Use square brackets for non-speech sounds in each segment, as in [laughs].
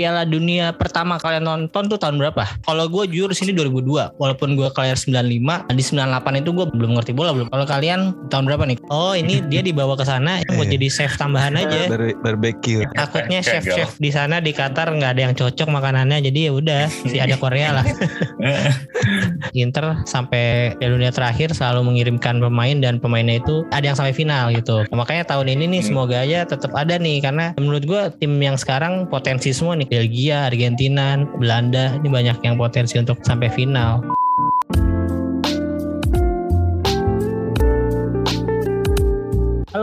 Piala Dunia pertama kalian nonton tuh tahun berapa? Kalau gue jujur sini 2002, walaupun gue lahir 95, di 98 itu gue belum ngerti bola belum. Kalau kalian tahun berapa nih? Oh ini [laughs] dia dibawa ke sana buat jadi chef tambahan aja. Bar barbecue. Takutnya chef-chef di sana di Qatar nggak ada yang cocok makanannya, jadi ya udah si ada Korea lah. [laughs] Inter sampai Piala Dunia terakhir selalu mengirimkan pemain dan pemainnya itu ada yang sampai final gitu. Makanya tahun ini nih semoga aja tetap ada nih karena menurut gue tim yang sekarang potensi semua nih Belgia, Argentina, Belanda ini banyak yang potensi untuk sampai final.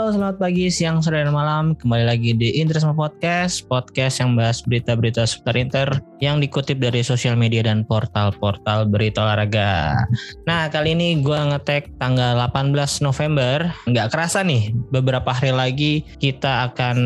Selamat pagi, siang, sore, dan malam. Kembali lagi di Interisme Podcast, podcast yang bahas berita-berita seputar Inter yang dikutip dari sosial media dan portal-portal berita olahraga. Nah, kali ini gue ngetek tanggal 18 November. Nggak kerasa nih, beberapa hari lagi kita akan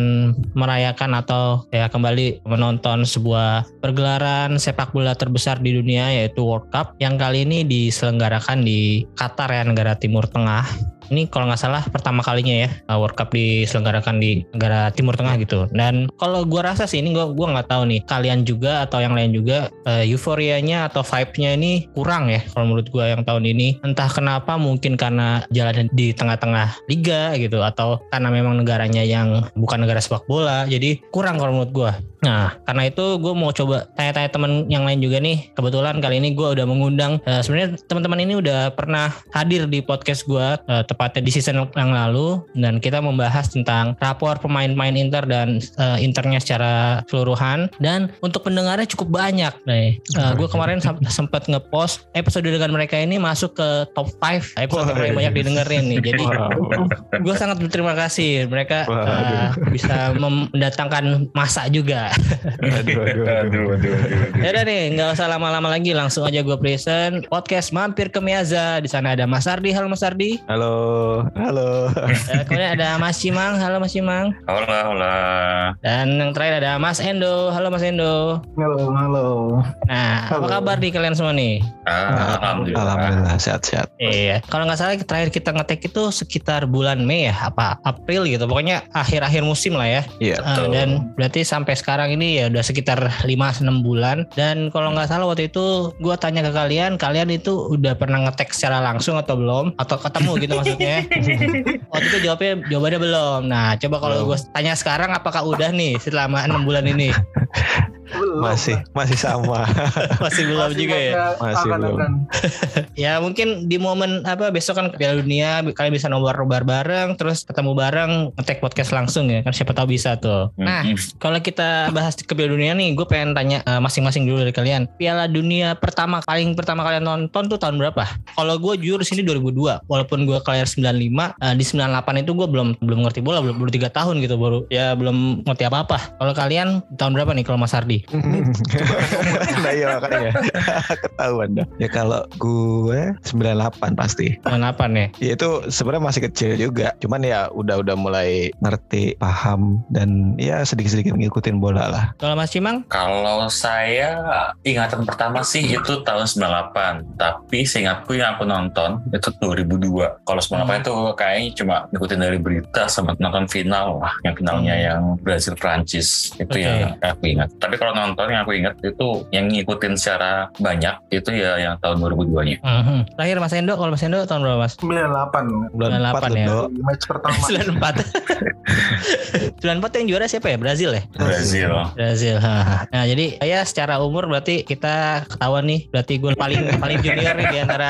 merayakan atau ya kembali menonton sebuah pergelaran sepak bola terbesar di dunia yaitu World Cup yang kali ini diselenggarakan di Qatar ya, negara Timur Tengah ini kalau nggak salah pertama kalinya ya World Cup diselenggarakan di negara Timur Tengah gitu. Dan kalau gue rasa sih ini gue gua nggak tahu nih kalian juga atau yang lain juga uh, euforianya atau vibe-nya ini kurang ya kalau menurut gue yang tahun ini. Entah kenapa mungkin karena jalan di tengah-tengah liga gitu atau karena memang negaranya yang bukan negara sepak bola jadi kurang kalau menurut gue. Nah, karena itu gue mau coba tanya-tanya teman yang lain juga nih. Kebetulan kali ini gue udah mengundang. Uh, Sebenarnya teman-teman ini udah pernah hadir di podcast gue uh, tepatnya di season yang lalu dan kita membahas tentang rapor pemain-pemain Inter dan uh, Internya secara keseluruhan. Dan untuk pendengarnya cukup banyak nih. Uh, gue kemarin sempat ngepost episode dengan mereka ini masuk ke top 5 episode yang banyak didengerin nih. Jadi gue sangat berterima kasih mereka uh, bisa mendatangkan masa juga aduh, aduh, aduh, aduh, Ya udah nih, nggak usah lama-lama lagi, langsung aja gue present podcast mampir ke Miaza. Di sana ada Mas Ardi, halo Mas Ardi. Halo, halo. Eh, kemudian ada Mas Cimang, halo Mas Cimang. Halo, halo. Dan yang terakhir ada Mas Endo, halo Mas Endo. Halo, halo. Nah, Halo. apa kabar di kalian semua nih? Ah, Alhamdulillah. Alhamdulillah sehat-sehat. Iya, kalau nggak salah terakhir kita ngetek itu sekitar bulan Mei ya, apa April gitu. Pokoknya akhir-akhir musim lah ya. Iya. Uh, dan berarti sampai sekarang ini ya udah sekitar 5-6 bulan dan kalau nggak salah waktu itu gue tanya ke kalian kalian itu udah pernah ngetek secara langsung atau belum atau ketemu gitu maksudnya [laughs] waktu itu jawabnya jawabannya belum nah coba kalau gue tanya sekarang apakah udah nih selama enam bulan ini Belum. Masih, masih sama. [laughs] masih belum juga ya Masih belum. [laughs] ya mungkin di momen apa besok kan Piala Dunia kalian bisa nobar-nobar bareng terus ketemu bareng ngetek podcast langsung ya kan siapa tahu bisa tuh nah Mm-mm. Kalau kita bahas ke Piala Dunia nih, gue pengen tanya eh, masing-masing dulu dari kalian. Piala Dunia pertama paling pertama kalian nonton tuh tahun berapa? Kalau gue jujur sini 2002, walaupun gue lahir 95, eh, di 98 itu gue belum belum ngerti bola, belum baru tiga tahun gitu baru ya belum ngerti apa-apa. Kalau kalian tahun berapa nih kalau Mas Ardi? [laughs] nah iya makanya [laughs] ketahuan dah. Ya kalau gue 98 pasti. 98 ya. Ya itu sebenarnya masih kecil juga. Cuman ya udah udah mulai ngerti, paham dan ya sedikit-sedikit ngikutin bola lah. Kalau Mas Cimang? Kalau saya ingatan pertama sih itu tahun 98, tapi seingatku yang aku nonton itu 2002. Kalau 98 Hmm. itu kayaknya cuma ngikutin dari berita sama nonton final lah, yang finalnya Hmm. yang Brazil Prancis itu Oke. yang aku ingat. Tapi kalau nonton yang aku ingat itu yang ngikutin secara banyak itu ya yang tahun 2002-nya. Mhm. Terakhir Mas Endo, kalau Mas Endo tahun berapa Mas? 98 Bulan 98 ya. Do. match pertama [laughs] 94. 94 [laughs] yang juara siapa ya? Brazil ya? Brazil. Brazil. Nah, jadi ya secara umur berarti kita ketahuan nih, berarti gue paling paling junior nih di antara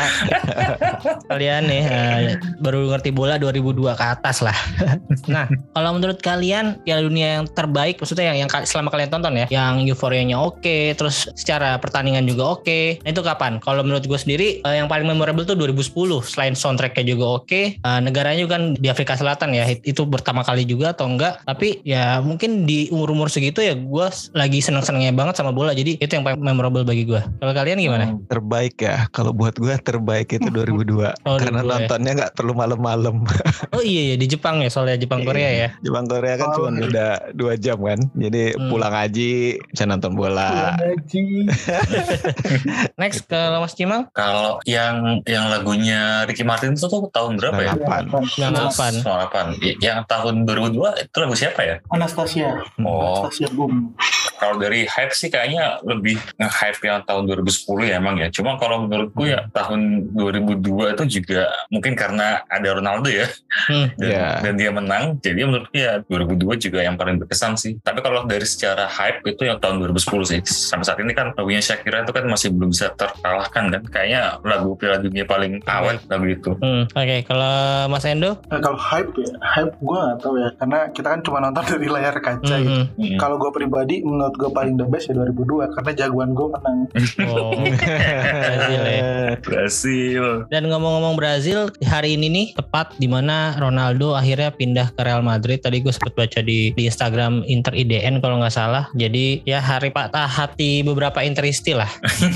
[laughs] kalian nih eh, baru ngerti bola 2002 ke atas lah. [laughs] nah, kalau menurut kalian Piala Dunia yang terbaik maksudnya yang, yang selama kalian tonton ya, yang euforianya oke, terus secara pertandingan juga oke. Nah, itu kapan? Kalau menurut gue sendiri eh, yang paling memorable tuh 2010. Selain soundtracknya juga oke, eh, negaranya juga kan di Afrika Selatan ya. It- Itu pertama kali juga atau enggak? Tapi ya mungkin di umur-umur segitu ya gue lagi seneng-senengnya banget sama bola. Jadi itu yang paling memorable bagi gue. Kalau kalian gimana? Terbaik ya. Kalau buat gue terbaik itu [laughs] 2002. Oh, Karena 2002 ya. nontonnya nggak perlu malam-malam. [laughs] Oh iya ya di Jepang ya soalnya Jepang Korea ya. Jepang Korea kan Oh, cuma iya. udah dua jam kan. Jadi Hmm. pulang haji bisa nonton bola. Haji. [laughs] Next ke Mas Cimang Kalau yang yang lagunya Ricky Martin itu tuh tahun berapa ya? 98. 98. 98. Yang tahun 2002 itu lagu siapa ya? Anastasia Oh, Anastasia Boom kalau dari hype sih kayaknya lebih nge-hype yang tahun 2010 ya emang ya. Cuma kalau menurutku ya tahun 2002 itu juga mungkin karena ada Ronaldo ya. Hmm. Dan, Iya. dan dia menang. Jadi menurutku ya 2002 juga yang paling berkesan sih. Tapi kalau dari secara hype itu yang tahun 2010 sih. Sampai saat ini kan lagunya Shakira itu kan masih belum bisa terkalahkan kan. Kayaknya lagu Piala Dunia paling awet lagu itu. Hmm, Oke, kalau Mas Endo, Nah, kalau hype ya, hype gue gak tahu ya, karena kita kan cuma nonton [laughs] dari layar kaca Hmm, gitu. hmm. Mm. Kalau gue pribadi, menurut gue paling the best ya 2002, karena jagoan gue menang. Oh, [laughs] Brazil ya. Brasil. Dan ngomong-ngomong Brazil, hari ini nih tepat di mana Ronaldo akhirnya pindah ke Real Madrid. Tadi gue sempat baca di, di Instagram Inter IDN kalau nggak salah. Jadi ya hari patah hati beberapa Interisti lah.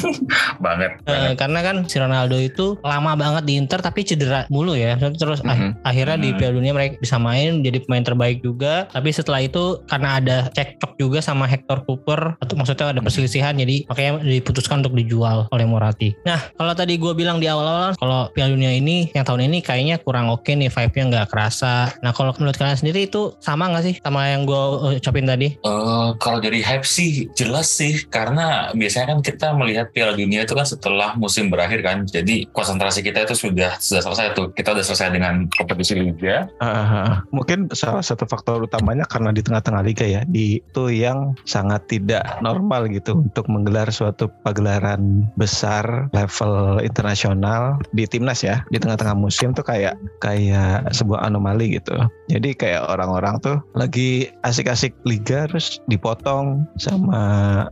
[laughs] Banget. Eh, banget. karena kan si Ronaldo itu lama banget di Inter tapi cedera mulu ya. Terus ah- Mhm. akhirnya di Mhm. Piala Dunia mereka bisa main jadi pemain terbaik juga. Tapi setelah itu karena ada cekcok juga sama Hector Cooper atau maksudnya ada perselisihan jadi makanya diputuskan untuk dijual oleh Morati. Nah, kalau tadi gue bilang di awal-awal kalau Piala Dunia ini yang tahun ini kayaknya kurang oke nih vibe-nya nggak kerasa. Nah, kalau menurut kalian sendiri itu sama nggak sih sama yang gue ucapin tadi? Eh, kalau dari hype sih jelas sih karena biasanya kan kita melihat Piala Dunia itu kan setelah musim berakhir kan jadi konsentrasi kita itu sudah sudah selesai tuh kita udah selesai dengan kompetisi liga Ah, mungkin salah satu faktor utamanya karena di tengah-tengah liga ya, di itu yang sangat tidak normal gitu untuk menggelar suatu pagelaran besar level internasional di timnas ya di tengah-tengah musim tuh kayak kayak sebuah anomali gitu. Jadi kayak orang-orang tuh lagi asik-asik liga terus dipotong sama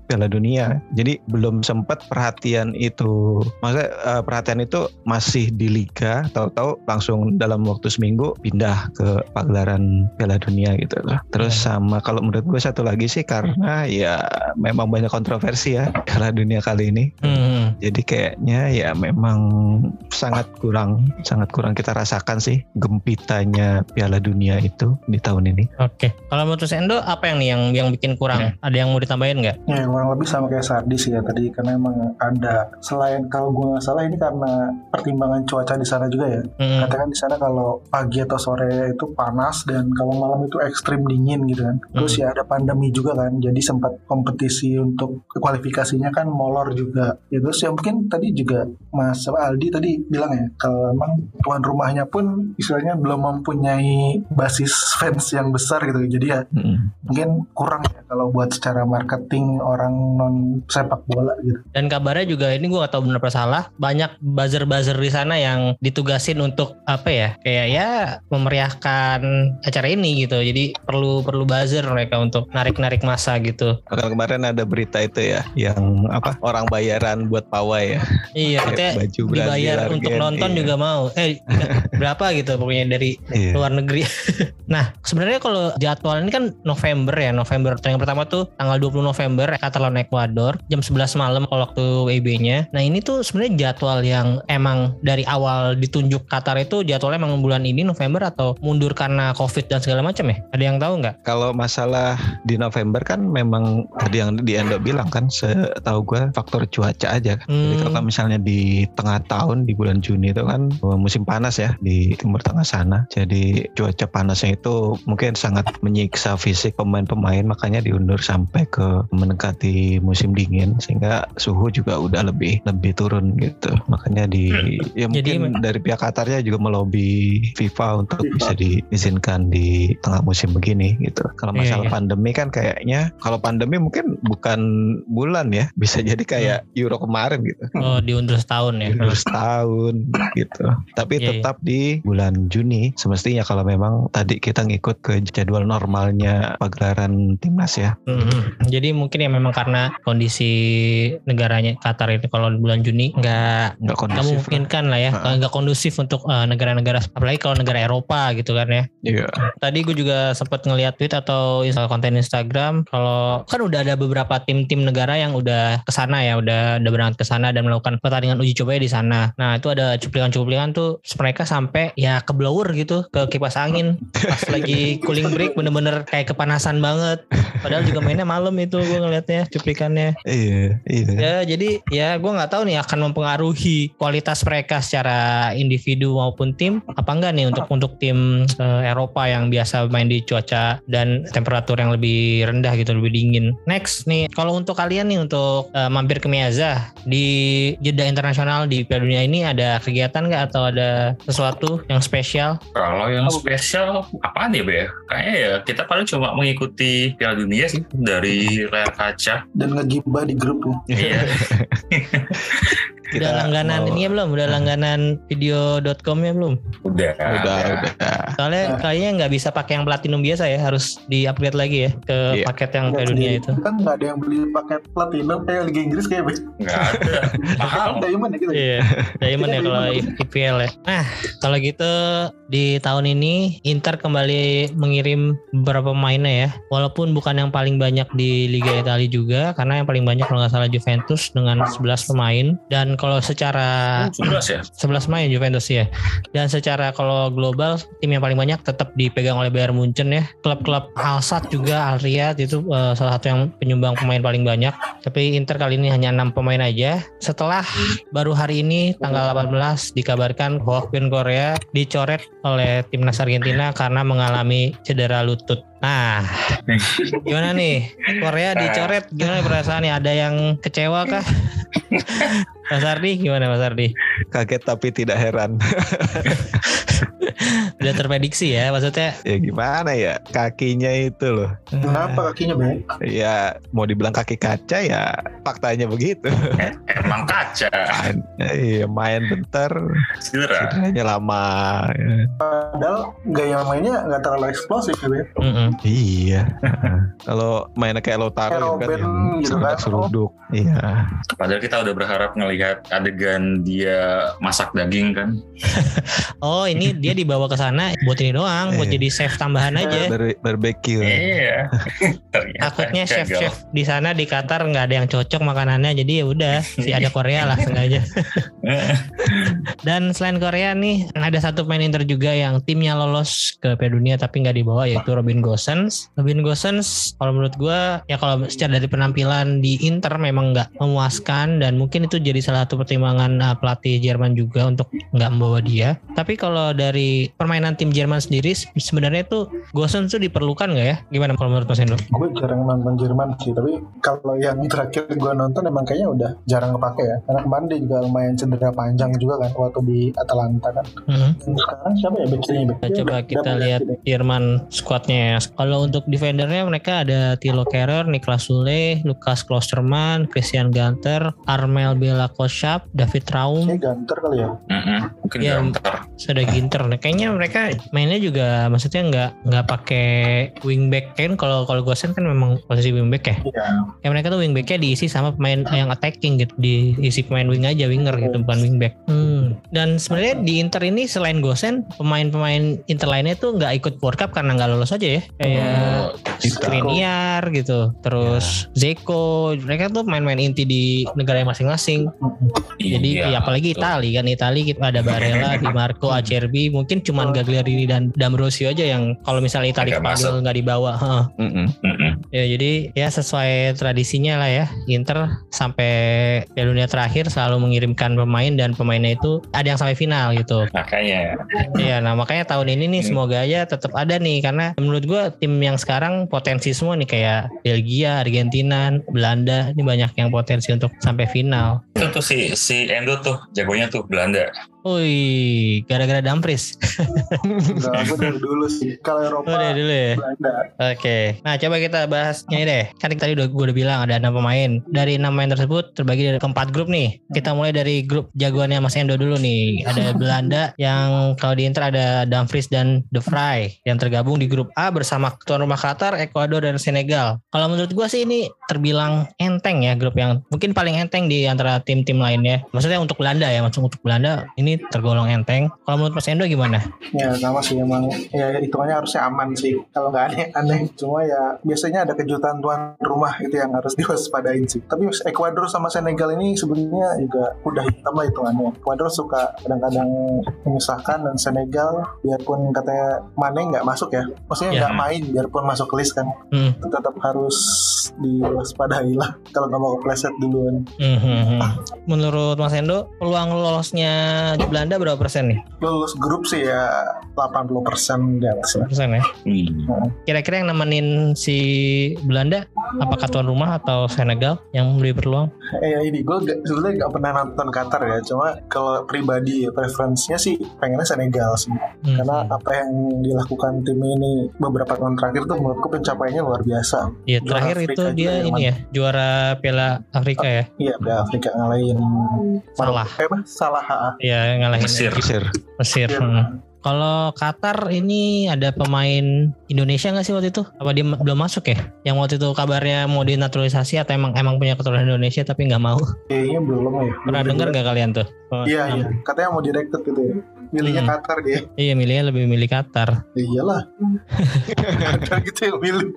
Piala Dunia. Jadi belum sempat perhatian itu, maksudnya eh, perhatian itu masih di liga, tahu-tahu langsung dalam waktu seminggu pindah ke pagelaran Piala Dunia gitu loh. Terus sama kalau menurut gue satu lagi sih karena ya memang banyak kontroversi ya Piala Dunia kali ini. Hmm. Jadi kayaknya ya memang sangat kurang sangat kurang kita rasakan sih gempitanya Piala Dunia itu di tahun ini. Oke. Kalau menurut Endo apa yang nih yang yang bikin kurang? Ada yang mau ditambahin nggak? Ya kurang lebih sama kayak Sardi sih ya tadi karena emang ada selain kalau gue nggak salah ini karena pertimbangan cuaca di sana juga ya. Hmm. Katakan di sana kalau pagi atau sore itu panas dan kalau malam itu ekstrim dingin gitu kan. Terus ya ada pandemi juga kan. Jadi sempat kompetisi untuk kualifikasinya kan molor juga. Ya terus ya mungkin tadi juga Mas Aldi tadi bilang ya kalau emang tuan rumahnya pun istilahnya belum mempunyai basis [laughs] fans yang besar gitu. Jadi ya Mm. mungkin kurang ya kalau buat secara marketing orang non sepak bola gitu. Dan kabarnya juga ini gue gak tahu benar apa salah banyak buzzer-buzzer di sana yang ditugasin untuk apa ya kayak ya memeriahkan acara ini gitu. Jadi perlu perlu buzzer mereka untuk narik-narik masa gitu. Bahkan kemarin ada berita itu ya yang apa orang bayaran buat pawai ya. Iya, katanya baju Brazil, dibayar untuk Argen, nonton iya. juga mau. Eh [laughs] berapa gitu pokoknya dari Iya. luar negeri. [laughs] nah, sebenarnya kalau jadwal ini kan November ya, November. Yang pertama tuh tanggal 20 November Qatar lawan Ekuador jam 11 malam kalau waktu WIB-nya. Nah, ini tuh sebenarnya jadwal yang emang dari awal ditunjuk Qatar itu jadwalnya emang bulan ini November atau mundur karena Covid dan segala macam ya? Ada yang tahu nggak? Kalau masalah di November kan memang tadi yang di Endo bilang kan setahu gue faktor cuaca aja kan. Jadi Hmm. kalau misalnya di tengah tahun di bulan Juni itu kan musim panas ya di timur tengah sana. Jadi cuaca panasnya itu mungkin sangat menyiksa fisik pemain-pemain makanya diundur sampai ke mendekati musim dingin sehingga suhu juga udah lebih lebih turun gitu. Makanya di ya Jadi mungkin dari pihak Qatarnya juga melobi FIFA untuk bisa diizinkan di tengah musim begini gitu. Kalau Iya, masalah iya. pandemi kan kayaknya kalau pandemi mungkin bukan bulan ya, bisa jadi kayak Hmm. Euro kemarin gitu. Oh, diundur setahun ya. Diundur setahun gitu. Tapi Iya, iya. tetap di bulan Juni semestinya kalau memang tadi kita ngikut ke jadwal normalnya pagelaran timnas ya. Mhm. Jadi mungkin ya memang karena kondisi negaranya Qatar ini kalau di bulan Juni nggak Nggak lah. memungkinkan lah ya, nggak kondusif untuk eh, negara-negara apalagi kalau negara Eropa gitu kan ya. Iya. Tadi gue juga sempat ngeliat tweet atau konten Instagram kalau kan udah ada beberapa tim-tim negara yang udah ke sana ya, udah udah berangkat ke sana dan melakukan pertandingan uji coba di sana. Nah itu ada cuplikan-cuplikan tuh mereka sampai sampai ya ke blower gitu ke kipas angin. Pas lagi cooling break bener-bener kayak kepanasan banget. Padahal juga mainnya malam itu gue ngeliatnya cuplikannya. Iya, iya. ya jadi ya gue nggak tahu nih akan mempengaruhi kualitas mereka secara individu maupun tim apa enggak nih untuk untuk tim eh, Eropa yang biasa main di cuaca dan temperatur yang lebih rendah gitu lebih dingin. Next nih kalau untuk kalian nih untuk eh, mampir ke Miyaza di jeda internasional di Piala Dunia ini ada kegiatan nggak atau ada sesuatu yang spesial Kalau yang spesial apaan ya Be? Kayaknya ya kita paling cuma mengikuti Piala Dunia sih dari layar kaca. dan ngegibah di grup ya. Iya. [laughs] Kita udah langganan mau- ini ya belum udah langganan video.com ya belum Udah. Udah, udah. Soalnya Nah. kayaknya nggak bisa pakai yang platinum biasa ya, harus di upgrade lagi ya ke Iya. paket yang Piala Dunia itu. kan nggak ada yang beli paket platinum kayak Liga Inggris kayak. Nggak ada. [laughs] Mahal. Diamond ya gitu ya? Iya, Diamond ya Kita kalau. IPL ya. Nah, kalau gitu di tahun ini Inter kembali mengirim beberapa pemainnya ya. Walaupun bukan yang paling banyak di Liga Italia juga, karena yang paling banyak kalau nggak salah Juventus dengan 11 pemain. Dan kalau secara Oh, 11 ya? 11 main Juventus ya. Dan secara kalau global tim yang paling banyak tetap dipegang oleh Bayern Munchen ya. Klub-klub Alsat juga Al itu eh, salah satu yang penyumbang pemain paling banyak. Tapi Inter kali ini hanya enam pemain aja. Setelah baru hari ini tanggal 18 dikabarkan Hwakbin Korea dicoret oleh timnas Argentina karena mengalami cedera lutut. Nah, gimana nih? Korea dicoret gimana perasaannya? Ada yang kecewa kah? Mas Ardi gimana Mas Ardi? Kaget tapi tidak heran. [laughs] Udah terprediksi ya maksudnya ya gimana ya? Kakinya itu loh. Kenapa kakinya be? Ya mau dibilang kaki kaca ya faktanya begitu. Eh, Emang kaca. Main, iya main bentar, Cedera. cederanya lama. ya. Padahal gaya mainnya nggak terlalu eksplosif ya. Iya. [laughs] Kalau mainnya kayak Lautaro ya kan gitu kan. seruduk. Iya. Padahal kita udah berharap ngelihat adegan dia masak daging kan. [laughs] Oh ini dia dibawa ke sana buat ini doang buat Iya. jadi chef tambahan aja. Bar barbecue. Iya. [laughs] Takutnya chef-chef di sana di Qatar nggak ada yang cocok makanannya jadi ya udah si ada Korea lah [laughs] sengaja. [laughs] Dan selain Korea nih ada satu pemain Inter juga yang timnya lolos ke Piala Dunia tapi nggak dibawa yaitu Robin Gosens. Robin Gosens kalau menurut gua ya kalau secara dari penampilan di Inter memang nggak memuaskan dan mungkin itu jadi salah satu pertimbangan uh, pelatih Jerman juga untuk nggak membawa dia. Tapi kalau dari permainan tim Jerman sendiri se- sebenarnya itu Gosens tuh diperlukan nggak ya? Gimana kalau menurut Mas Hendro? Gue jarang nonton Jerman sih, tapi kalau yang terakhir gue nonton emang kayaknya udah jarang kepake ya. Karena kemarin dia juga lumayan cedera panjang juga kan waktu di Atalanta kan. Mhm. Dan sekarang siapa ya back kirinya, back? Coba udah- kita lihat. Jerman squadnya ya. Kalau untuk defendernya mereka ada Thilo Kehrer, Niklas Sule, Lukas Klosterman, Christian Ganter, Armel Bela Koshap, David Raum, Kayaknya ganter kali ya. Mm-mm. Mungkin Iya. gantar. sudah Ginter. Nah, kayaknya mereka mainnya juga maksudnya nggak nggak pakai wingback kan kalau kalau Gosen kan memang posisi wingback ya. Iya. Ya mereka tuh wingbacknya diisi sama pemain yang attacking gitu, diisi pemain wing aja winger gitu bukan wingback. Hmm. Dan sebenarnya di Inter ini selain Gosen, pemain-pemain Inter lainnya tuh nggak ikut World Cup karena nggak lolos aja ya. Kayak Skriniar gitu, terus Zeko, mereka tuh main-main inti di negara masing-masing. Jadi iya, ya apalagi. Itali kan Itali kita ada Barella, [laughs] Di Marco, Acerbi, mungkin cuman Gagliardini dan D'Ambrosio aja yang kalau misalnya Itali masuk. nggak dibawa. Heeh. Mm-mm. Mm-mm. Ya jadi ya sesuai tradisinya lah ya Inter sampai Piala Dunia terakhir selalu mengirimkan pemain dan pemainnya itu ada yang sampai final gitu. Makanya Iya, nah makanya tahun ini nih Hmm. semoga aja tetap ada nih karena menurut gua tim yang sekarang potensi semua nih kayak Belgia, Argentina, Belanda ini banyak yang potensi untuk sampai final. itu tuh si si Endo tuh jagonya tuh Belanda. Wih, gara-gara Dumfries. Enggak, gue dari dulu sih. Kalau Eropa, Udah dulu ya. Belanda. Oke, nah coba kita bahas ini deh. Kan tadi udah gue udah bilang ada enam pemain. Dari enam pemain tersebut terbagi dari keempat grup nih. Kita mulai dari grup jagoannya Mas Endo dulu nih. Ada [laughs] Belanda yang kalau di Inter ada Dumfries dan De Vrij yang tergabung di grup A bersama tuan rumah Qatar, Ekuador dan Senegal. Kalau menurut gue sih ini terbilang enteng ya grup yang mungkin paling enteng di antara tim tim-tim lainnya. Maksudnya untuk Belanda ya, maksud untuk Belanda ini tergolong enteng. Kalau menurut Mas Endo gimana? Ya sama sih emang ya hitungannya harusnya aman sih kalau nggak aneh-aneh. Cuma ya biasanya ada kejutan tuan rumah itu yang harus [laughs] diwaspadain sih. Tapi Ekuador sama Senegal ini sebenarnya juga udah hitam lah hitungannya. Ekuador suka kadang-kadang menyusahkan dan Senegal biarpun katanya Mane nggak masuk ya, maksudnya Ya. nggak main biarpun masuk list kan, Hmm. tetap harus diwaspadai lah kalau nggak mau kepleset duluan. Hmm, hmm, hmm. Menurut Mas Endo, peluang lolosnya Belanda berapa persen nih? Lulus grup sih ya 80% di atas. Persen ya. Hmm. Kira-kira yang nemenin si Belanda apakah tuan rumah atau Senegal yang lebih berpeluang? Eh ya ini gue gak, sebenarnya gak pernah nonton Qatar ya cuma kalau pribadi ya, preferensinya sih pengennya Senegal sih Hmm. karena apa yang dilakukan tim ini beberapa tahun terakhir tuh menurutku pencapaiannya luar biasa Iya terakhir Afrika itu dia ini ya juara Piala Afrika ya. iya udah Afrika ngalahin Salah. eh apa salah ha. Iya ngalahin Mesir. Mesir. Mesir. Iya. hmm. Kalau Qatar ini ada pemain Indonesia nggak sih waktu itu? Apa dia belum masuk ya? Yang waktu itu kabarnya mau dinaturalisasi atau emang emang punya keturunan Indonesia tapi nggak mau? kayaknya belum ya Pernah Belum dengar nggak kalian tuh? Oh, iya iya katanya mau directed gitu ya milihnya Hmm. Qatar dia Iya milihnya lebih milih Qatar. Ya iyalah Qatar gitu yang milih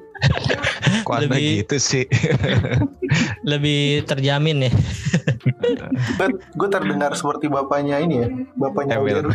anda Lebih- gitu sih? [laughs] Lebih terjamin ya. Gue terdengar seperti bapaknya ini ya bapaknya. Oliver. [laughs]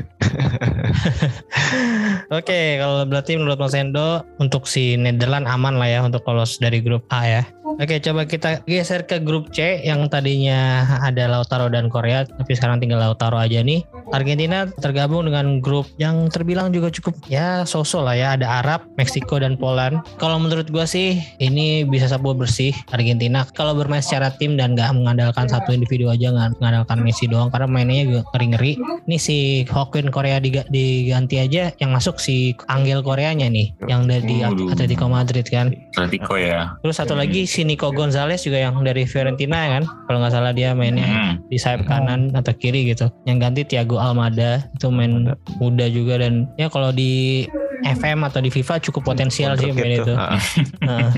Oke, kalau berarti menurut Mas Endo untuk si Netherlands aman lah ya untuk lolos dari grup A ya. Oke, coba kita geser ke grup C yang tadinya ada Lautaro dan Korea, tapi sekarang tinggal Lautaro aja nih. Argentina tergabung dengan grup yang terbilang juga cukup ya sosok lah ya. Ada Arab, Meksiko dan Poland. Kalau menurut gua sih ini bisa sapu bersih Argentina. Kalau bermain secara tim dan nggak mengandalkan satu individu aja nggak mengandalkan Messi doang karena mainnya juga ngeri-ngeri. Ini si Hokin Korea diga- diganti aja yang masuk si Angel Koreanya nih yang dari. Atletico Madrid kan. Atletico ya. Terus satu lagi si Nico Gonzalez juga yang dari Fiorentina kan. Kalau nggak salah dia mainnya Hmm. di sayap kanan atau kiri gitu. Yang ganti Thiago Almada itu main muda juga dan ya kalau di FM atau di FIFA cukup potensial sih Untuk main itu. Ah, [laughs] Nah.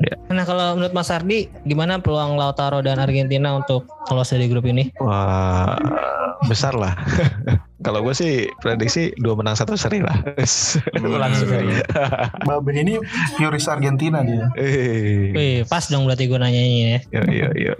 Ya. nah kalau menurut Mas Ardi gimana peluang Lautaro dan Argentina untuk lolos dari grup ini? Wah, besar lah. [laughs] Kalau gue sih prediksi dua menang satu seri lah. Langsung. [laughs] Babe ini Fioris Argentina dia Eh, Wih, pas dong berarti gue nanyanya ya. yo yo yo.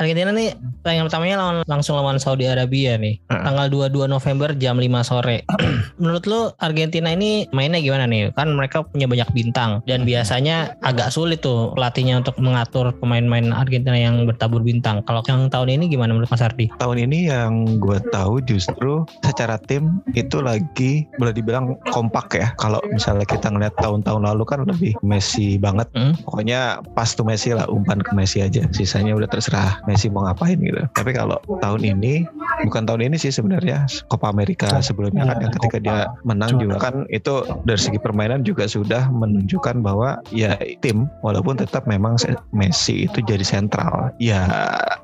Argentina nih pertandingan pertamanya lawan langsung lawan Saudi Arabia nih. Heeh. Tanggal 22 November jam 5 sore. [clears throat] Menurut lu Argentina ini mainnya gimana nih? Kan mereka punya banyak bintang dan biasanya agak sulit tuh pelatihnya untuk mengatur pemain-pemain Argentina yang bertabur bintang. Kalau yang tahun ini gimana menurut Mas Ardi? Tahun ini yang gue tahu justru secara tim itu lagi boleh dibilang kompak ya. Kalau misalnya kita ngeliat tahun-tahun lalu kan lebih Messi banget. Hmm? Pokoknya pas tuh Messi lah umpan ke Messi aja. Sisanya udah terserah Messi mau ngapain gitu. Tapi kalau tahun ini bukan tahun ini sih sebenarnya Copa America sebelumnya kan Iya, yang ketika dia menang juga kan itu dari segi permainan juga sudah menunjukkan bahwa ya tim walaupun tetap memang Messi itu jadi sentral. Ya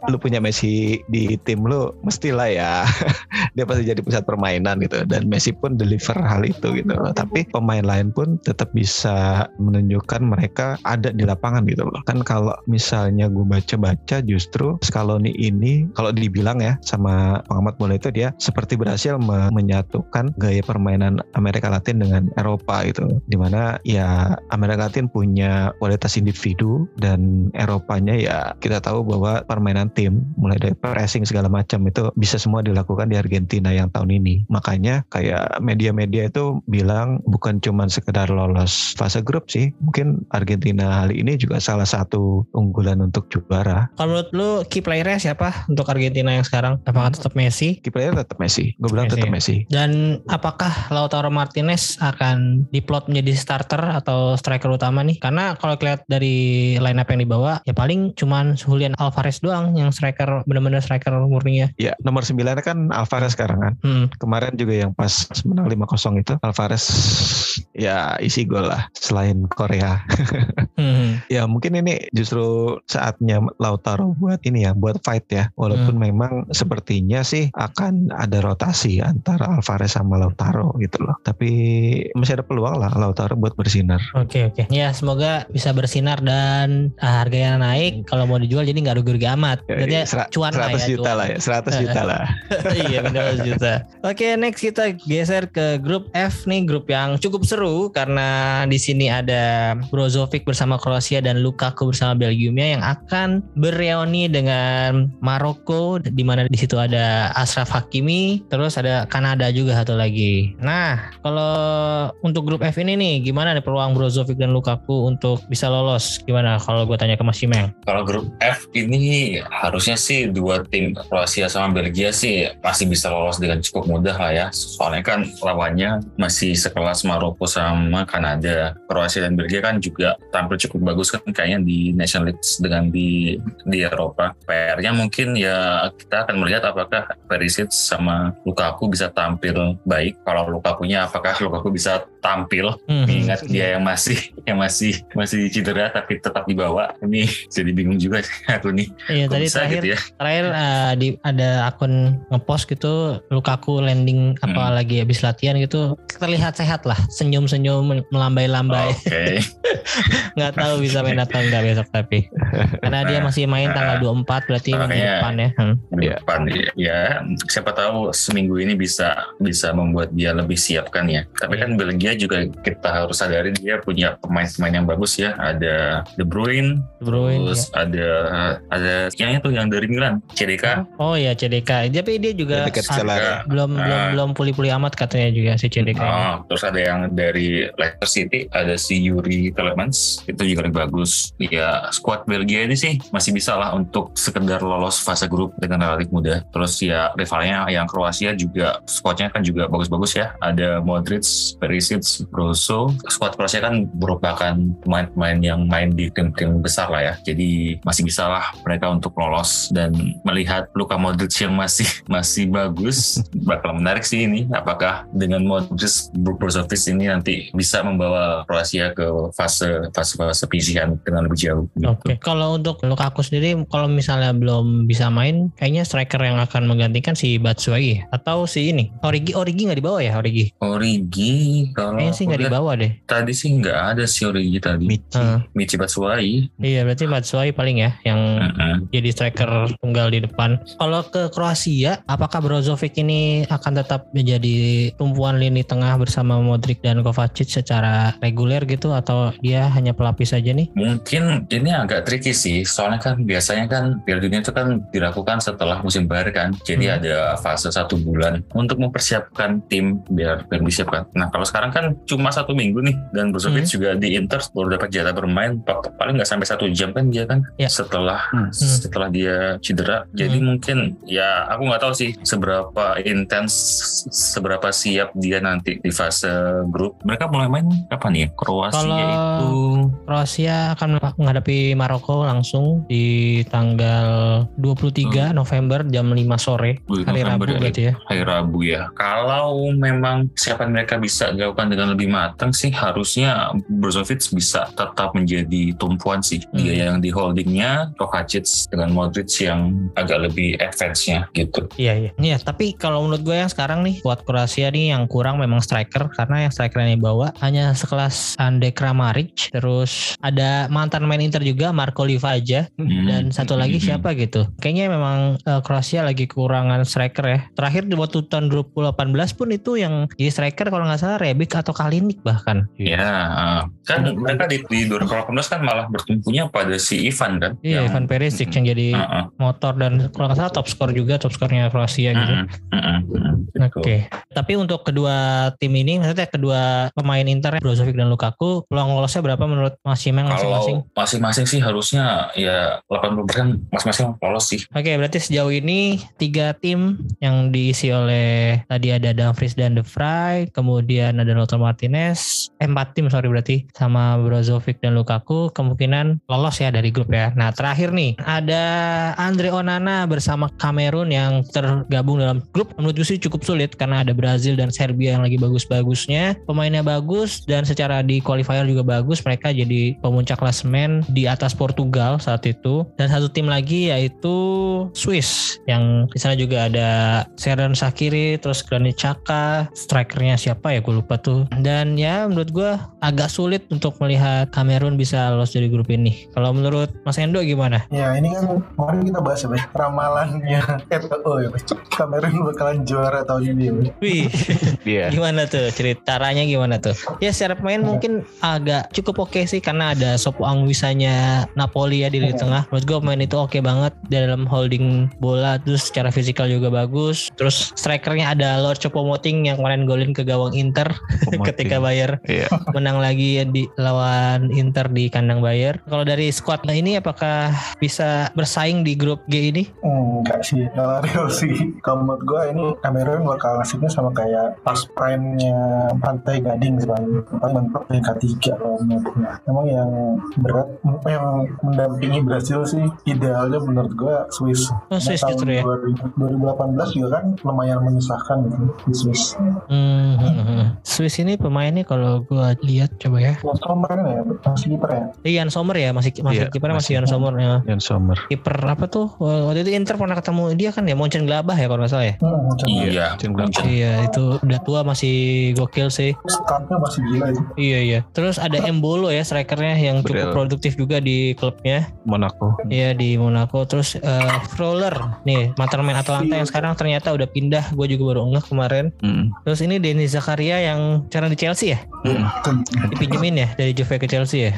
lu punya Messi di tim lu mestilah ya [laughs] dia pasti jadi pusat permainan gitu dan Messi pun deliver hal itu gitu loh. Tapi pemain lain pun tetap bisa menunjukkan mereka ada di lapangan gitu loh. Kan kalau misalnya gue baca-baca justru Scaloni ini kalau dibilang ya sama pengamat bola itu dia seperti berhasil me- menyatukan gaya permainan Amerika Latin dengan Eropa gitu. Di mana ya Amerika Latin punya kualitas individu dan Eropanya ya kita tahu bahwa permainan tim mulai dari pressing segala macam itu bisa semua dilakukan di Argentina yang tahun ini. Makanya kayak media-media itu bilang bukan cuma sekedar lolos fase grup sih. Mungkin Argentina kali ini juga salah satu unggulan untuk juara. Kalau menurut lu key playernya siapa untuk Argentina yang sekarang? Apakah tetap Messi? Key player tetap Messi. Gue bilang Messi tetap ya? Messi. Dan apakah Lautaro Martinez akan diplot menjadi starter atau striker utama nih? Karena kalau lihat dari line up yang dibawa, ya paling cuman Julian Alvarez doang yang striker benar-benar striker murni ya. Ya nomor 9 kan Alvarez sekarang kan. Hmm. Kemarin juga yang pas menang 5-0 itu Alvarez ya isi gol lah selain Korea. [laughs] Hmm. Ya mungkin ini justru saatnya Lautaro buat ini ya, buat fight ya. Walaupun memang sepertinya sih akan ada rotasi antara Alvarez sama Lautaro gitu loh. Tapi masih ada peluang lah Lautaro buat bersinar. Oke oke. Ya semoga bisa bersinar dan ah, harganya naik. Kalau mau dijual jadi nggak rugi-rugi amat. Jadi Ya, cuan lah 100 ya. juta cuan. lah ya, 100 juta lah. [laughs] iya benar juta. Oke next kita geser ke grup F nih grup yang cukup seru karena di sini ada Brozovic bersama Kroasia dan Lukaku bersama Belgiumnya yang akan bereuni dengan Maroko di mana di situ ada Ashraf Hakimi terus ada Kanada juga satu lagi. Nah kalau untuk grup F ini nih gimana nih peluang Brozovic dan Lukaku untuk bisa lolos? Gimana kalau gue tanya ke Mas Simeng? Kalau grup F ini harusnya sih dua tim Kroasia sama Belgia sih masih bisa lolos dengan cukup mudah lah ya. Soalnya kan lawannya masih sekelas Maroko sama Kanada. Kroasia dan Belgia kan juga tampil cukup bagus kan kayaknya di Nation League dengan di di Eropa. PR-nya mungkin ya kita akan melihat apakah Perisic sama Lukaku bisa tampil baik. Kalau Lukakunya apakah Lukaku bisa tampil? Hmm. mengingat dia yang masih yang masih masih cedera tapi tetap dibawa ini jadi bingung juga aku nih Iya Kok tadi bisa terakhir gitu ya? terakhir eh, di ada akun ngepost gitu Lukaku landing apa Hmm. lagi habis latihan gitu. Terlihat sehat lah senyum-senyum melambai-lambai. Oke. [laughs] Nggak tahu bisa main atau enggak besok tapi. Karena dia masih main tanggal 24 berarti minggu depan ya Hmm. di Iya. depan ya siapa tahu seminggu ini bisa bisa membuat dia lebih siap kan ya tapi Iya. kan Belgia juga kita harus sadari dia punya pemain-pemain yang bagus ya ada De Bruyne De Bruyne, terus ada ada yang itu yang dari Milan CDK oh ya CDK tapi dia juga belum Ah. belum belum pulih-pulih amat katanya juga si CDK. Oh, terus ada yang dari Leicester City, ada si Yuri Telemans, itu juga lebih bagus. Ya, squad Belgia ini sih masih bisa lah untuk sekedar lolos fase grup dengan relatif mudah. Terus ya rivalnya yang Kroasia juga squadnya kan juga bagus-bagus ya. Ada Modric, Perisic, Brozo. Squad Kroasia kan merupakan pemain-pemain yang main di tim-tim besar lah ya. Jadi masih bisa lah mereka untuk lolos dan melihat Luka Modric yang masih [laughs] masih bagus bakal menarik sih ini apakah dengan Modric Brozovic ini nanti bisa membawa Kroasia ke fase fase fase penyisihan dengan lebih jauh. Oke, kalau untuk Lukaku sendiri, kalau misalnya belum bisa main, kayaknya striker yang akan menggantikan si Batshuayi atau si ini Origi, Origi nggak dibawa ya Origi? Origi kalau Kayaknya sih nggak dibawa deh. tadi sih nggak ada si Origi tadi Michi. Heeh. Michi Batshuayi Iya, berarti Batshuayi paling ya yang Mm-mm. jadi striker tunggal di depan. Kalau ke Kroasia, apakah Brozovic ini akan tetap menjadi tumpuan lini tengah bersama Modric dan Kovacic secara reguler gitu atau dia hanya pelapis saja nih? Mungkin ini agak tricky sih, soalnya kan biasanya kan Piala Dunia itu kan dilakukan setelah musim baru kan, jadi Hmm. ada fase satu bulan untuk mempersiapkan tim biar biar disiapkan. Nah kalau sekarang kan cuma satu minggu nih, dan Brozovic Hmm. juga di Inter baru dapat jatah bermain pa- paling nggak sampai satu jam kan dia kan Ya. setelah Hmm. setelah dia cedera. Jadi Hmm. mungkin ya aku nggak tahu sih seberapa intens, seberapa siap dia nanti di fase grup. Mereka mulai main kapan ya? Kroasia Kalau- itu Kroasia akan menghadapi Maroko langsung di tanggal 23 November jam 5 sore. Hari Rabu November ya, berarti ya. hari Rabu ya. Kalau memang siapa mereka bisa dilakukan dengan lebih matang sih harusnya Brozovic bisa tetap menjadi tumpuan sih. Dia Hmm. yang di holdingnya, Kovacic dengan Modric yang agak lebih advance-nya gitu. Iya iya. Iya, tapi kalau menurut gue yang sekarang nih buat Kroasia nih yang kurang memang striker karena yang striker yang dibawa hanya sekelas Ande Kramaric, terus ada mantan main Inter juga Marco Livaja Hmm. Dan satu lagi Hmm. siapa gitu. Kayaknya memang eh, Kroasia lagi kekurangan striker ya. Terakhir di waktu tahun 2018 pun itu yang jadi striker kalau nggak salah Rebic atau Kalinik bahkan. Ya, uh, kan Hmm. mereka di, di 2018 kan malah bertumpunya pada si Ivan kan. Iya, yang- Ivan Perisic yang jadi Uh, uh, motor dan kalau nggak salah top skor juga top skornya Kroasia gitu. uh, uh, uh, uh. Oke, tapi untuk kedua tim ini, maksudnya kedua pemain Inter, Brozovic dan Lukaku, peluang lolosnya berapa menurut Mas Simeng masing-masing? Masing-masing sih harusnya ya 80% masing-masing lolos sih. Oke, berarti sejauh ini tiga tim yang diisi oleh tadi ada Dumfries dan De Vrij, kemudian ada Lautaro Martinez, eh, empat tim sorry berarti sama Brozovic dan Lukaku kemungkinan lolos ya dari grup ya. Nah terakhir nih ada Andre Onana bersama Kamerun yang tergabung dalam grup menurut sih cukup sulit karena ada Brazil dan Serbia yang lagi bagus-bagusnya, pemainnya bagus dan secara di qualifier juga bagus, mereka jadi pemuncak klasemen di atas Portugal saat itu dan satu tim lagi yaitu Swiss yang di sana juga ada Serdan Sakiri terus Granit Xhaka strikernya siapa ya gue lupa tuh dan ya menurut gue agak sulit untuk melihat Kamerun bisa lolos dari grup ini kalau menurut Mas Endo gimana? Ya ini kan kemarin kita bahas ya, ramalannya FAO ya, Bay. Kamerun bakalan juara tahun ini. Wih [laughs] Iya. gimana tuh ceritanya gimana tuh? Ya secara pemain mungkin agak cukup oke sih karena ada Sopo Angwisanya Napoli ya di lini tengah. Menurut gue pemain itu oke banget dalam holding bola terus secara fisikal juga bagus. Terus strikernya ada Lord Choupo-Moting yang kemarin golin ke gawang Inter [laughs] ketika Bayer Iya. [laughs] menang lagi di lawan Inter di kandang Bayer. Kalau dari squad ini apakah bisa bersaing di grup G ini? Enggak sih, kalau real sih. Kalau menurut gue ini Kamerun bakal nasibnya sama kayak pas prime-nya Pantai Gading sih paling paling mentok peringkat tiga kalau menurut gue. Emang yang berat, yang mendampingi Brasil sih idealnya menurut gue Swiss. Oh, Swiss Nah, justru ya. tahun 2018 juga kan lumayan menyusahkan gitu di Swiss. Hmm, hmm, hmm. Swiss ini pemainnya kalau gua lihat coba ya. Yang kemarin ya, masih kiper ya. Ian Sommer ya masih masih Iya, kipernya masih masih. Ian Sommer ya. Yang Sommer. Kiper apa tuh? Waktu itu Inter pernah ketemu dia kan ya Mönchengladbach ya kalau nggak salah ya. Hmm, Iya. Cenggelam. Iya itu udah tua masih gokil sih. Startnya masih gila itu. Iya iya. Terus ada Embolo ya strikernya yang cukup produktif juga di klubnya. Monaco. Iya di Monaco. Terus eh Froller nih mantan pemain Atalanta yang sekarang ternyata udah pindah. Gue juga baru ngeh kemarin. Hmm. Terus ini Denis Zakaria yang sekarang di Chelsea ya? Hmm. Dipinjemin ya dari Juve ke Chelsea ya?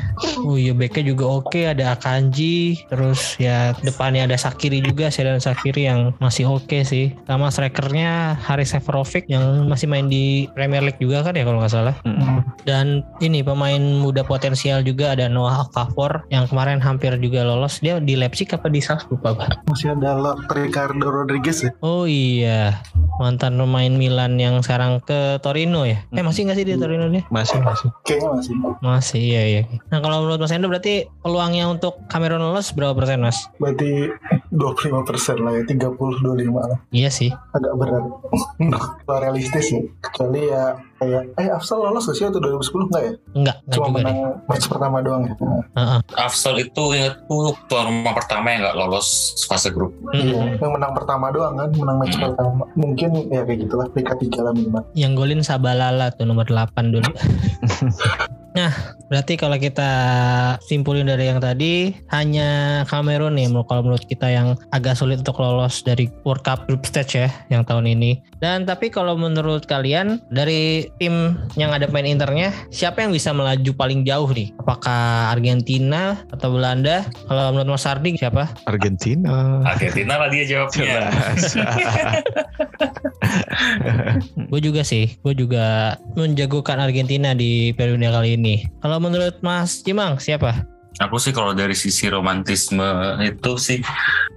Oh iya backnya juga oke. Ada Akanji. Terus ya depannya ada Sakiri juga. Sedan Sakiri yang masih oke sih. Sama strikernya Haris Seferovic yang masih main di Premier League juga kan ya kalau nggak salah. Hmm. Dan ini pemain muda potensial juga ada Noah Okafor yang kemarin hampir juga lolos. Dia di Leipzig apa di Salzburg lupa gua. Masih ada Ricardo Rodriguez ya. Oh iya, mantan pemain Milan yang sekarang ke Torino ya. Eh masih nggak sih di Torino dia? Masih masih. Kayaknya masih. Masih iya iya. Nah kalau menurut Mas Endo berarti peluangnya untuk Cameron lolos berapa persen Mas? Berarti 25 persen lah ya, 30-25 lah. Iya sih. Agak berat. Kalau realistis ya. Kecuali ya kayak, eh Afsal lolos gak sih waktu 2010? Enggak ya? Enggak, enggak Cuma juga menang deh. match pertama doang ya. Heeh. Afsal itu ingatku tuan rumah pertama yang nggak lolos fase grup. Iya, yang menang pertama doang kan, menang match Hmm. pertama. Mungkin ya kayak gitulah, peringkat 3 lah minimal. Yang golin Sabalala tuh nomor 8 dulu. [laughs] Nah, berarti kalau kita simpulin dari yang tadi, hanya Cameroon nih menurut- kalau menurut kita yang agak sulit untuk lolos dari World Cup Group Stage ya, yang tahun ini. Dan tapi kalau menurut kalian dari tim yang ada pemain internya, siapa yang bisa melaju paling jauh nih? Apakah Argentina atau Belanda? Kalau menurut Mas Sardi siapa? Argentina. Argentina lah dia jawabnya. [laughs] Gue juga sih, gue juga menjagokan Argentina di Piala Dunia kali ini. Kalau menurut Mas Cimang siapa? Aku sih kalau dari sisi romantisme itu sih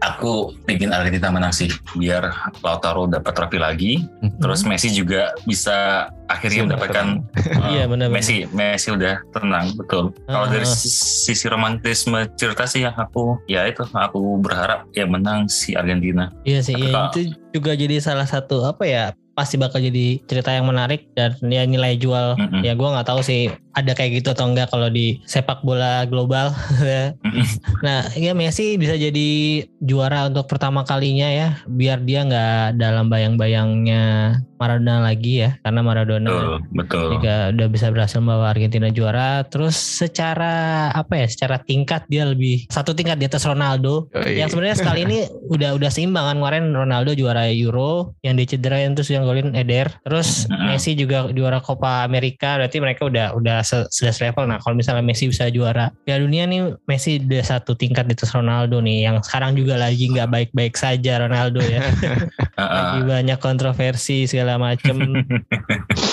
aku ingin Argentina menang sih biar Lautaro dapat trofi lagi. Terus Messi juga bisa akhirnya Sudah mendapatkan uh, Iya, benar-benar. Messi Messi udah tenang betul. Kalau dari Ah. sis- sisi romantisme cerita sih ya aku ya itu aku berharap ya menang si Argentina. Iya sih, iya, itu juga jadi salah satu apa ya pasti bakal jadi cerita yang menarik dan ya nilai jual. Mm-mm. ya gua nggak tahu sih ada kayak gitu atau enggak kalau di sepak bola global. [laughs] Nah ya Messi bisa jadi juara untuk pertama kalinya ya biar dia nggak dalam bayang-bayangnya Maradona lagi ya karena Maradona betul betul. Juga udah bisa berhasil membawa Argentina juara. Terus secara apa ya secara tingkat dia lebih satu tingkat di atas Ronaldo. Yoi. yang sebenarnya sekali ini udah udah seimbang kan. Kemarin Ronaldo juara Euro yang dicederain terus yang golin Eder. Terus Mm-mm. Messi juga juara Copa America. Berarti mereka udah udah sudah level. Nah kalau misalnya Messi bisa juara Piala Dunia nih Messi udah satu tingkat di atas Ronaldo nih. Yang sekarang juga lagi nggak baik-baik saja Ronaldo ya. [laughs] Lagi banyak kontroversi segala macem [laughs]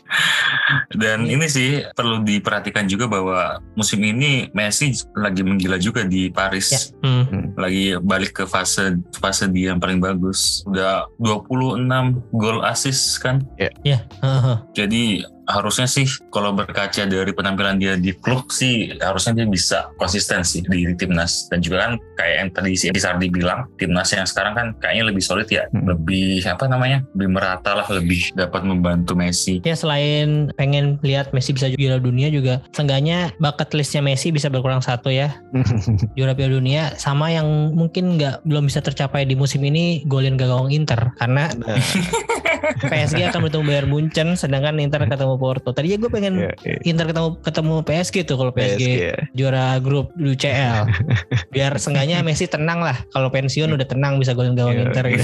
Dan ini sih perlu diperhatikan juga bahwa musim ini Messi lagi menggila juga di Paris. Hmm. Lagi balik ke fase fase dia yang paling bagus. Udah 26 gol assist kan. ya heeh. Jadi harusnya sih kalau berkaca dari penampilan dia di klub sih harusnya dia bisa konsisten sih di, di timnas dan juga kan kayak yang tadi si Sardi bilang timnas yang sekarang kan kayaknya lebih solid ya Hmm. lebih apa namanya lebih merata lah lebih dapat membantu Messi Ya selain pengen lihat Messi bisa juara dunia juga seenggaknya bucket listnya Messi bisa berkurang satu ya [laughs] juara Piala Dunia sama yang mungkin nggak belum bisa tercapai di musim ini golin gawang Inter karena Nah, [laughs] PSG akan bertemu Bayern Munchen sedangkan Inter ketemu Porto. Tadinya gue pengen iya, iya. Inter ketemu ketemu PSG tuh kalau PSG, PSG, ya. juara grup UCL. [laughs] Biar seenggaknya Messi tenang lah. Kalau pensiun udah tenang bisa golin gawang Iya, Inter gitu.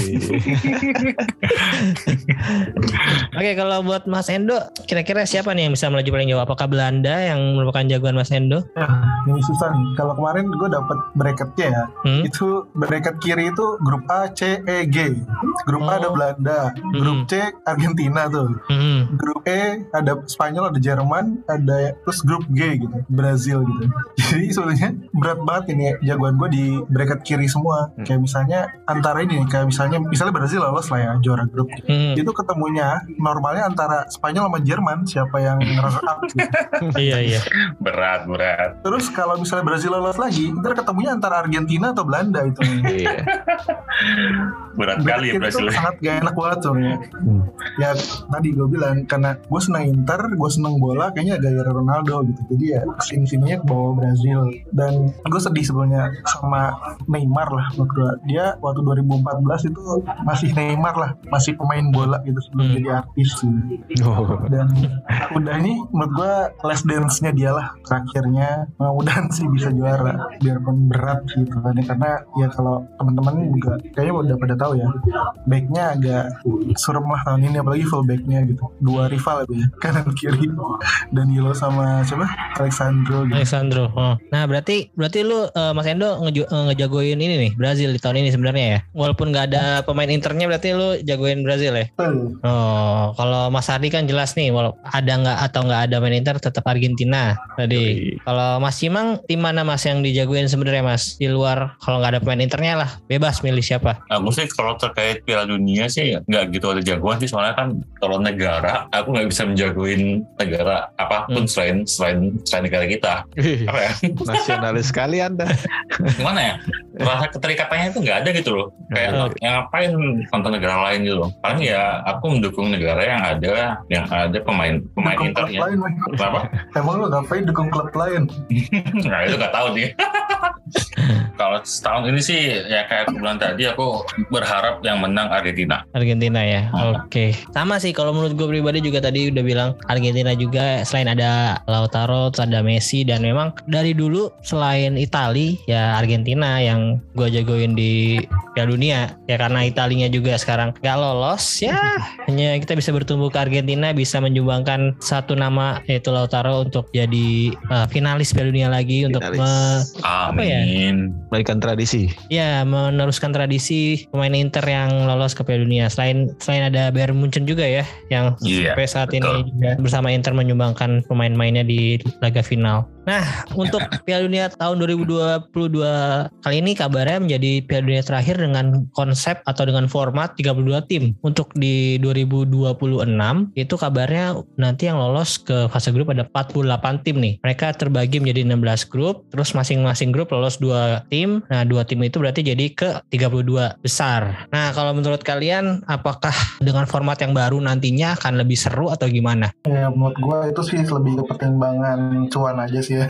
Oke, kalau buat Mas Endo, kira-kira siapa nih yang bisa melaju paling jauh? Apakah Belanda yang merupakan jagoan Mas Endo? Ya, ini susah nih. Kalau kemarin gue dapet bracketnya ya, Hmm? itu bracket kiri itu grup A, C, E, G. Grup A ada Oh. Belanda, grup C Argentina tuh. Hmm. Grup E ada Spanyol, ada Jerman, ada terus grup G gitu, Brazil gitu. Jadi sebenarnya berat banget ini jagoan gue di bracket kiri semua. Hmm. Kayak misalnya antara ini, kayak misalnya misalnya Brazil lolos lah ya juara grup. Hmm. Itu ketemunya normalnya antara Spanyol sama Jerman siapa yang runner up gitu. [laughs] iya iya. berat berat Terus kalau misalnya Brazil lolos lagi, ntar ketemunya antara Argentina atau Belanda itu. [laughs] Iya. berat kali ya Bracket Brazil itu sangat gak enak banget tuh ya. Hmm. Ya tadi gue bilang karena gue senang Inter, gue senang bola, kayaknya gara-gara Ronaldo gitu. Jadi ya ke sini sininya ke bawah Brazil. Dan gue sedih sebenarnya sama Neymar lah menurut gue. Dia waktu 2014 itu masih Neymar lah, masih pemain bola gitu sebelum Hmm. jadi artis. Gitu. Oh. Dan udah ini menurut gue last dance-nya dia lah terakhirnya. Mudah-mudahan [laughs] sih bisa juara biarpun berat gitu kan ya. karena ya kalau teman-teman juga kayaknya udah pada tahu ya backnya agak serem lah tahun ini apalagi full backnya gitu dua rival ya [laughs] kanan kiri Danilo sama siapa Alexandro gitu. Alexandro. Oh. Nah, berarti berarti lu eh, Mas Endo ngeju- eh, ngejagoin ini nih Brazil di tahun ini sebenarnya ya. Walaupun nggak ada pemain internya berarti lu jagoin Brazil ya. Oh, kalau Mas Ardi kan jelas nih, walau ada nggak atau nggak ada main Inter tetap Argentina tadi. Kalau Mas Cimang, tim mana Mas yang dijagoin sebenarnya Mas? Di luar kalau nggak ada pemain internya lah, bebas milih siapa. Aku sih kalau terkait Piala Dunia sih nggak gitu ada jagoan sih soalnya kan kalau negara aku nggak bisa menjagoin negara apa pun Hmm. selain selain selain negara kita apa ya Nasionalis sekali Anda. gimana ya rasa keterikatannya itu nggak ada gitu loh kayak Hmm. yang ngapain nonton negara lain gitu loh paling ya aku mendukung negara yang ada yang ada pemain pemain Dukung internya lain kenapa emang lu ngapain dukung klub lain [laughs] nah itu nggak tahu dia [laughs] kalau setahun ini sih ya kayak aku bilang tadi aku berharap yang menang Argentina Argentina ya. Hmm. Oke. Sama sih kalau menurut gue pribadi juga tadi udah bilang Argentina juga selain ada Lautaro, ada Messi dan memang dari dulu selain Itali ya Argentina yang gue jagoin di Piala Dunia ya karena Italinya juga sekarang gak lolos ya hanya kita bisa bertumbuh ke Argentina bisa menyumbangkan satu nama yaitu Lautaro untuk jadi uh, finalis Piala Dunia lagi untuk Finalis. me- Apa ya? Melahirkan tradisi. Ya, meneruskan tradisi pemain Inter yang lolos ke Piala Dunia. Selain selain ada Bayern Munchen juga ya, yang Iya, sampai saat betul. ini juga bersama Inter menyumbangkan pemain-mainnya di laga final. Nah, untuk [laughs] Piala Dunia tahun 2022 kali ini kabarnya menjadi Piala Dunia terakhir dengan konsep atau dengan format 32 tim. Untuk di 2026 itu kabarnya nanti yang lolos ke fase grup ada 48 tim nih. Mereka terbagi menjadi 16 grup, terus masing-masing grup lolos dua tim. Nah, dua tim itu berarti jadi ke 32 besar. Nah, kalau menurut kalian apakah dengan format yang baru nantinya akan lebih seru atau gimana? ya menurut gue itu sih lebih ke pertimbangan cuan aja sih ya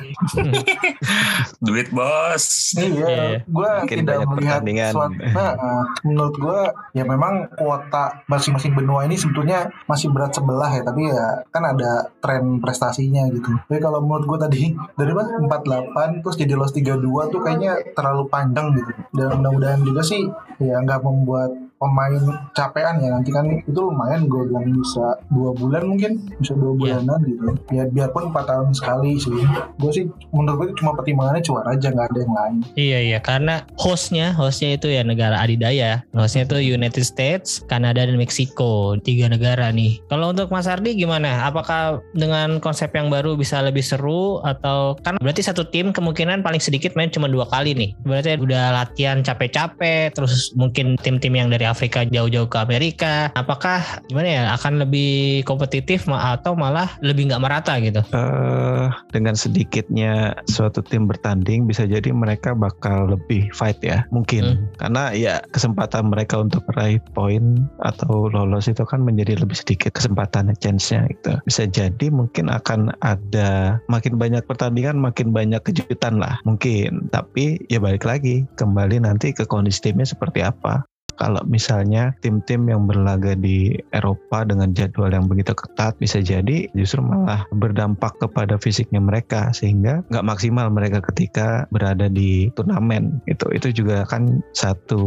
[laughs] duit bos Iya. Iya, gue tidak melihat suatu. Nah, menurut gue ya memang kuota masing-masing benua ini sebetulnya masih berat sebelah ya, tapi ya kan ada tren prestasinya gitu. Tapi kalau menurut gue tadi dari mana 48 terus jadi los 32 tuh kayaknya terlalu panjang gitu. Dan mudah-mudahan juga sih ya nggak membuat pemain capean ya nanti kan itu lumayan gue bilang bisa dua bulan mungkin bisa dua Iya. bulanan gitu ya biarpun empat tahun sekali sih gue sih menurut gue cuma pertimbangannya cuan aja nggak ada yang lain Iya iya karena hostnya hostnya itu ya negara adidaya hostnya itu United States, Kanada dan Meksiko tiga negara nih. Kalau untuk Mas Ardi gimana? Apakah dengan konsep yang baru bisa lebih seru atau kan berarti satu tim kemungkinan paling sedikit main cuma dua kali nih. Berarti udah latihan capek-capek terus mungkin tim-tim yang dari Afrika jauh-jauh ke Amerika. Apakah gimana ya akan lebih kompetitif atau malah lebih nggak merata gitu? eh dengan sedikitnya suatu tim bertanding bisa jadi mereka bakal lebih fight ya mungkin karena ya kesempatan mereka untuk meraih poin atau lolos itu kan menjadi lebih sedikit kesempatan chance-nya gitu bisa jadi mungkin akan ada makin banyak pertandingan makin banyak kejutan lah mungkin tapi ya balik lagi kembali nanti ke kondisi timnya seperti apa kalau misalnya tim-tim yang berlaga di Eropa dengan jadwal yang begitu ketat bisa jadi justru malah berdampak kepada fisiknya mereka sehingga nggak maksimal mereka ketika berada di turnamen. Itu itu juga kan satu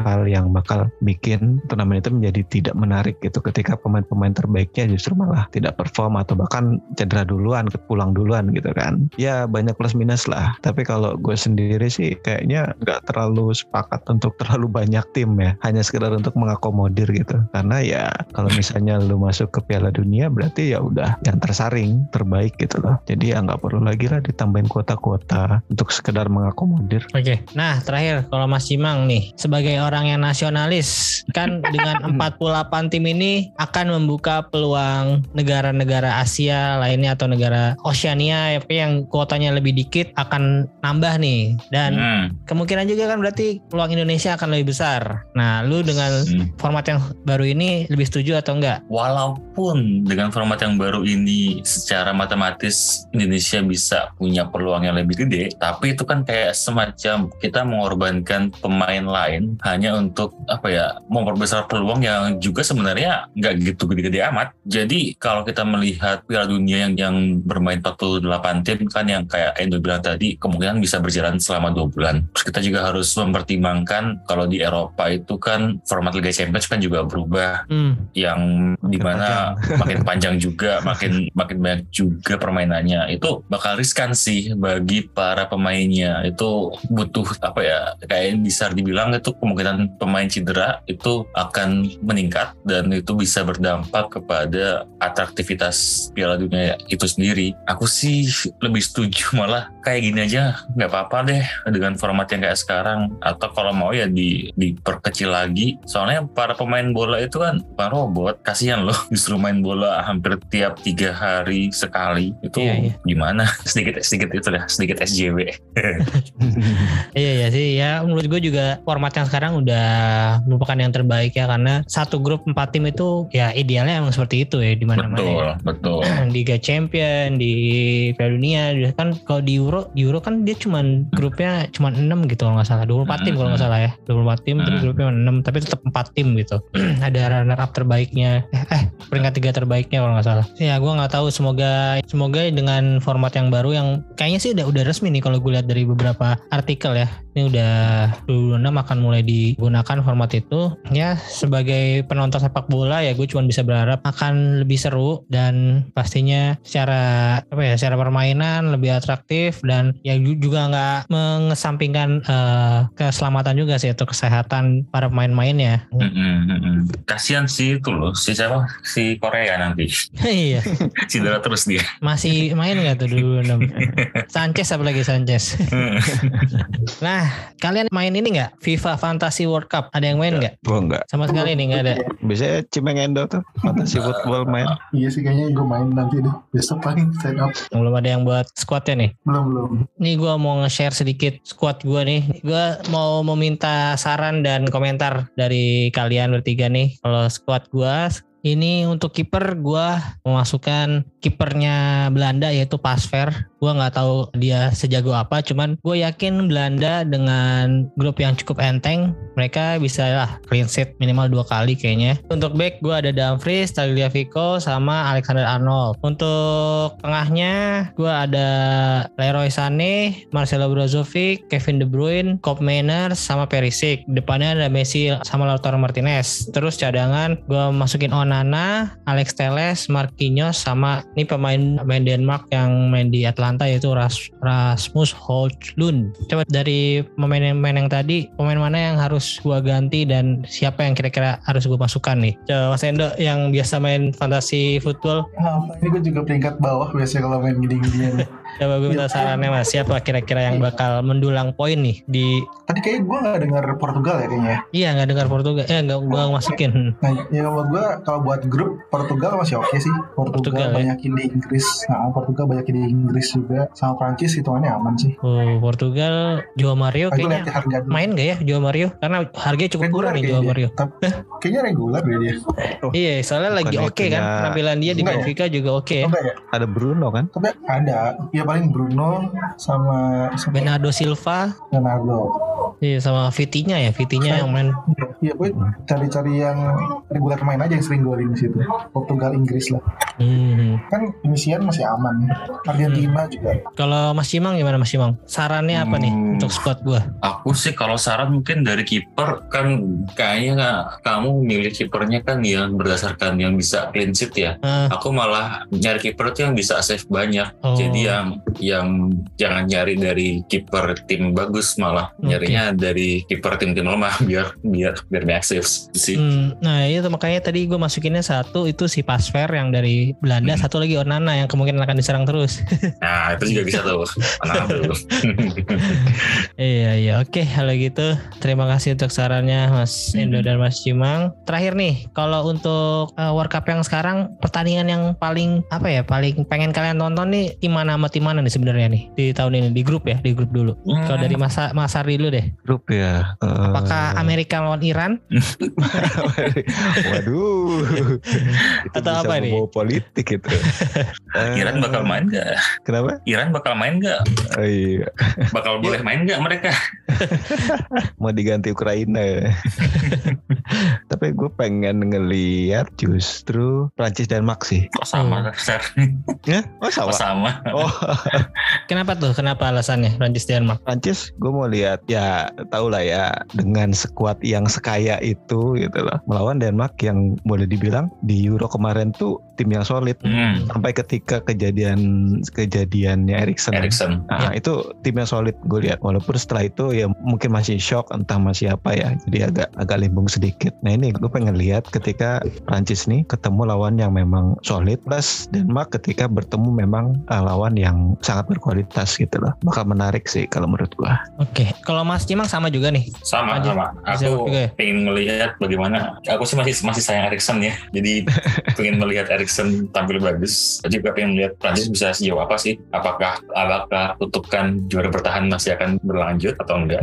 hal yang bakal bikin turnamen itu menjadi tidak menarik gitu. Ketika pemain-pemain terbaiknya justru malah tidak perform atau bahkan cedera duluan pulang duluan gitu kan. Ya banyak plus minus lah. Tapi kalau gue sendiri sih kayaknya nggak terlalu sepakat untuk terlalu banyak tim ya. Hanya sekedar untuk mengakomodir gitu. Karena ya kalau misalnya lu masuk ke Piala Dunia berarti ya udah yang tersaring terbaik gitu loh. Jadi ya nggak perlu lagi lah ditambahin kuota-kuota untuk sekedar mengakomodir. Oke, nah terakhir kalau Mas Cimang nih sebagai orang yang nasionalis kan dengan [laughs] 48 tim ini akan membuka peluang negara-negara Asia lainnya atau negara Oceania yang kuotanya lebih dikit akan nambah nih. Dan Hmm. kemungkinan juga kan berarti peluang Indonesia akan lebih besar. Nah, lu dengan Hmm. format yang baru ini lebih setuju atau enggak? Walaupun dengan format yang baru ini secara matematis Indonesia bisa punya peluang yang lebih gede, tapi itu kan kayak semacam kita mengorbankan pemain lain hanya untuk apa ya memperbesar peluang yang juga sebenarnya nggak gitu gede-gede amat. Jadi kalau kita melihat Piala Dunia yang yang bermain 48 tim kan yang kayak Endo bilang tadi kemungkinan bisa berjalan selama dua bulan. Terus kita juga harus mempertimbangkan kalau di Eropa itu kan format Liga Champions kan juga berubah Hmm. yang Makin di mana [laughs] makin panjang juga, makin makin banyak juga permainannya. Itu bakal riskan sih bagi para pemainnya. Itu butuh apa ya? Kayak bisa dibilang itu kemungkinan pemain cedera itu akan meningkat dan itu bisa berdampak kepada atraktivitas Piala Dunia itu sendiri. Aku sih lebih setuju malah kayak gini aja nggak apa-apa deh dengan format yang kayak sekarang atau kalau mau ya di diperkecil lagi. Soalnya para pemain bola itu kan bukan robot kasihan loh [laughs] justru main bola hampir tiap tiga hari sekali. Itu Iya, iya. gimana? [laughs] Sedikit sedikit itu dah sedikit SJW [laughs] Iya iya sih. Ya menurut gue juga format yang sekarang udah merupakan yang terbaik ya karena satu grup empat tim itu ya idealnya emang seperti itu ya di mana-mana betul ya. betul. [clears throat] Liga Champion di Piala Dunia kan kalau di Euro di Euro kan dia cuman grupnya cuman 6 gitu kalau nggak salah. 24 tim kalau nggak salah ya. 24 tim terus. Grupnya 6 tapi tetap 4 tim gitu. [clears throat] Ada runner up terbaiknya. Eh, eh peringkat tiga terbaiknya kalau nggak salah. Ya gue nggak tahu. Semoga semoga dengan format yang baru yang kayaknya sih udah udah resmi nih kalau gue lihat dari beberapa artikel ya ini udah 2026 akan mulai digunakan format itu. Ya sebagai penonton sepak bola ya gue cuma bisa berharap akan lebih seru dan pastinya secara apa ya secara permainan lebih atraktif dan ya ju- juga nggak mengesampingkan eh, keselamatan juga sih atau kesehatan para pemain-mainnya Mm-mm, mm-mm. kasihan sih itu loh si siapa? Si Korea nanti. [laughs] Iya. Cedera terus dia. Masih main nggak tuh dulu? [laughs] Sanchez apalagi Sanchez. Nah kalian main ini nggak FIFA Fantasy World Cup ada yang main nggak Gua enggak sama sekali nih nggak ada biasanya Cimeng Endo tuh fantasy football main Iya sih kayaknya gue main nanti deh. Besok paling sign up. belum ada yang buat squadnya nih Belum belum. Nih gue mau nge-share sedikit squad gue nih. Gue mau meminta saran dan komentar dari kalian bertiga nih. Kalau squad gue ini untuk kiper gue memasukkan kipernya Belanda yaitu Pasver. Gue nggak tahu dia sejago apa, cuman gue yakin Belanda dengan grup yang cukup enteng, mereka bisa lah clean sheet minimal dua kali kayaknya. Untuk back gue ada Dumfries, Tagliafico, sama Alexander Arnold. Untuk tengahnya gue ada Leroy Sané, Marcelo Brozovic, Kevin De Bruyne, Kop Meiners, sama Perisic. Depannya ada Messi sama Lautaro Martinez. Terus cadangan gue masukin Onana, Alex Teles, Marquinhos, sama ini pemain pemain Denmark yang main di Atlanta yaitu Ras, Rasmus Højlund. Coba dari pemain-pemain yang tadi, pemain mana yang harus gue ganti dan siapa yang kira-kira harus gue masukkan nih? Coba Mas Endo yang biasa main fantasi football Nah, ini gue juga peringkat bawah biasanya kalau main gini-ginian. Coba gue minta sarannya mas, siapa kira-kira yang bakal mendulang poin nih di kayak gue gak dengar Portugal ya kayaknya. Iya nggak dengar Portugal, eh nggak gue masukin. Nah, ya menurut gue kalau buat grup Portugal masih oke sih. Portugal, Portugal, ya? banyakin di Inggris. Nah, Portugal banyakin di Inggris juga. Sama Prancis hitungannya aman sih. Oh Portugal, Joao Mario lihat kayaknya harga dulu. main gak ya Joao Mario? Karena harganya cukup murah nih Joao. Mario. Tapi- Kayaknya reguler deh dia. Iya, soalnya lagi oke kan, punya- penampilan dia di ya? Benfica juga oke. Enggak ya? Ada Bruno kan? Tapi ada. Ya paling Bruno sama, sama Bernardo Silva, Leonardo. Iya sama Vitinya ya, Vitinya yang main. Iya, gue cari-cari yang reguler main aja yang sering golin di situ. Portugal, Inggris lah. Hmm. Kan Indonesia masih aman. Argentina juga. Kalau Mas Cimang gimana Mas Cimang? Sarannya apa nih Hmm. untuk squad gua? Aku sih kalau saran mungkin dari kiper kan kayaknya nggak- kamu milih kipernya kan yang berdasarkan yang bisa clean sheet ya. Eh, Aku malah nyari kiper tuh yang bisa save banyak. Oh. Jadi yang yang jangan nyari dari kiper tim bagus malah Oke. nyarinya dari kiper tim-tim lemah [laughs] biar biar biar saves sih. hmm, nah itu makanya tadi gue masukinnya satu itu si Pasver yang dari Belanda, Hmm. satu lagi Onana yang kemungkinan akan diserang terus. [laughs] Nah itu juga bisa tuh. [laughs] Iya iya oke kalau gitu terima kasih untuk sarannya Mas Endo dan Mas Cimang. Terakhir nih kalau untuk uh, World Cup yang sekarang pertandingan yang paling apa ya paling pengen kalian tonton nih tim mana sama tim mana nih sebenarnya nih di tahun ini di grup ya di grup dulu. Kalau dari masa Mas Ardi dulu deh. Grup ya. Eh, Apakah Amerika lawan Iran? [laughs] Waduh. itu Atau bisa apa nih? politik itu. Eh, [laughs] Iran bakal main nggak? Kenapa? Iran bakal main nggak? Oh, iya. Bakal boleh main nggak mereka? [laughs] Mau diganti Ukraina. [laughs] Tapi gue pengen ngeliat justru Prancis dan Max sih. Kok sama? Ser? Ya? Oh sama. Kok sama? Oh [laughs] Kenapa tuh? Kenapa alasannya Prancis Denmark? Prancis gue mau lihat ya tau lah ya dengan skuad yang sekaya itu gitu loh melawan Denmark yang boleh dibilang di Euro kemarin tuh tim yang solid Hmm. sampai ketika kejadian kejadiannya Erikson Erikson. Nah, itu tim yang solid gue lihat walaupun setelah itu ya mungkin masih shock entah masih apa ya jadi agak agak limbung sedikit nah ini gue pengen lihat ketika Prancis nih ketemu lawan yang memang solid plus Denmark ketika bertemu memang uh, lawan yang sangat berkualitas gitu loh bakal menarik sih kalau menurut gue Oke, kalau Mas Cimang sama juga nih. Sama Lanjut. sama. Aku juga ya? pengen melihat bagaimana. Aku sih masih masih sayang Erikson ya. [laughs] Jadi [laughs] pengen melihat Erikson tampil bagus. Jadi juga pengen melihat Prancis bisa sejauh apa sih? Apakah apakah kutukan juara bertahan masih akan berlanjut atau enggak?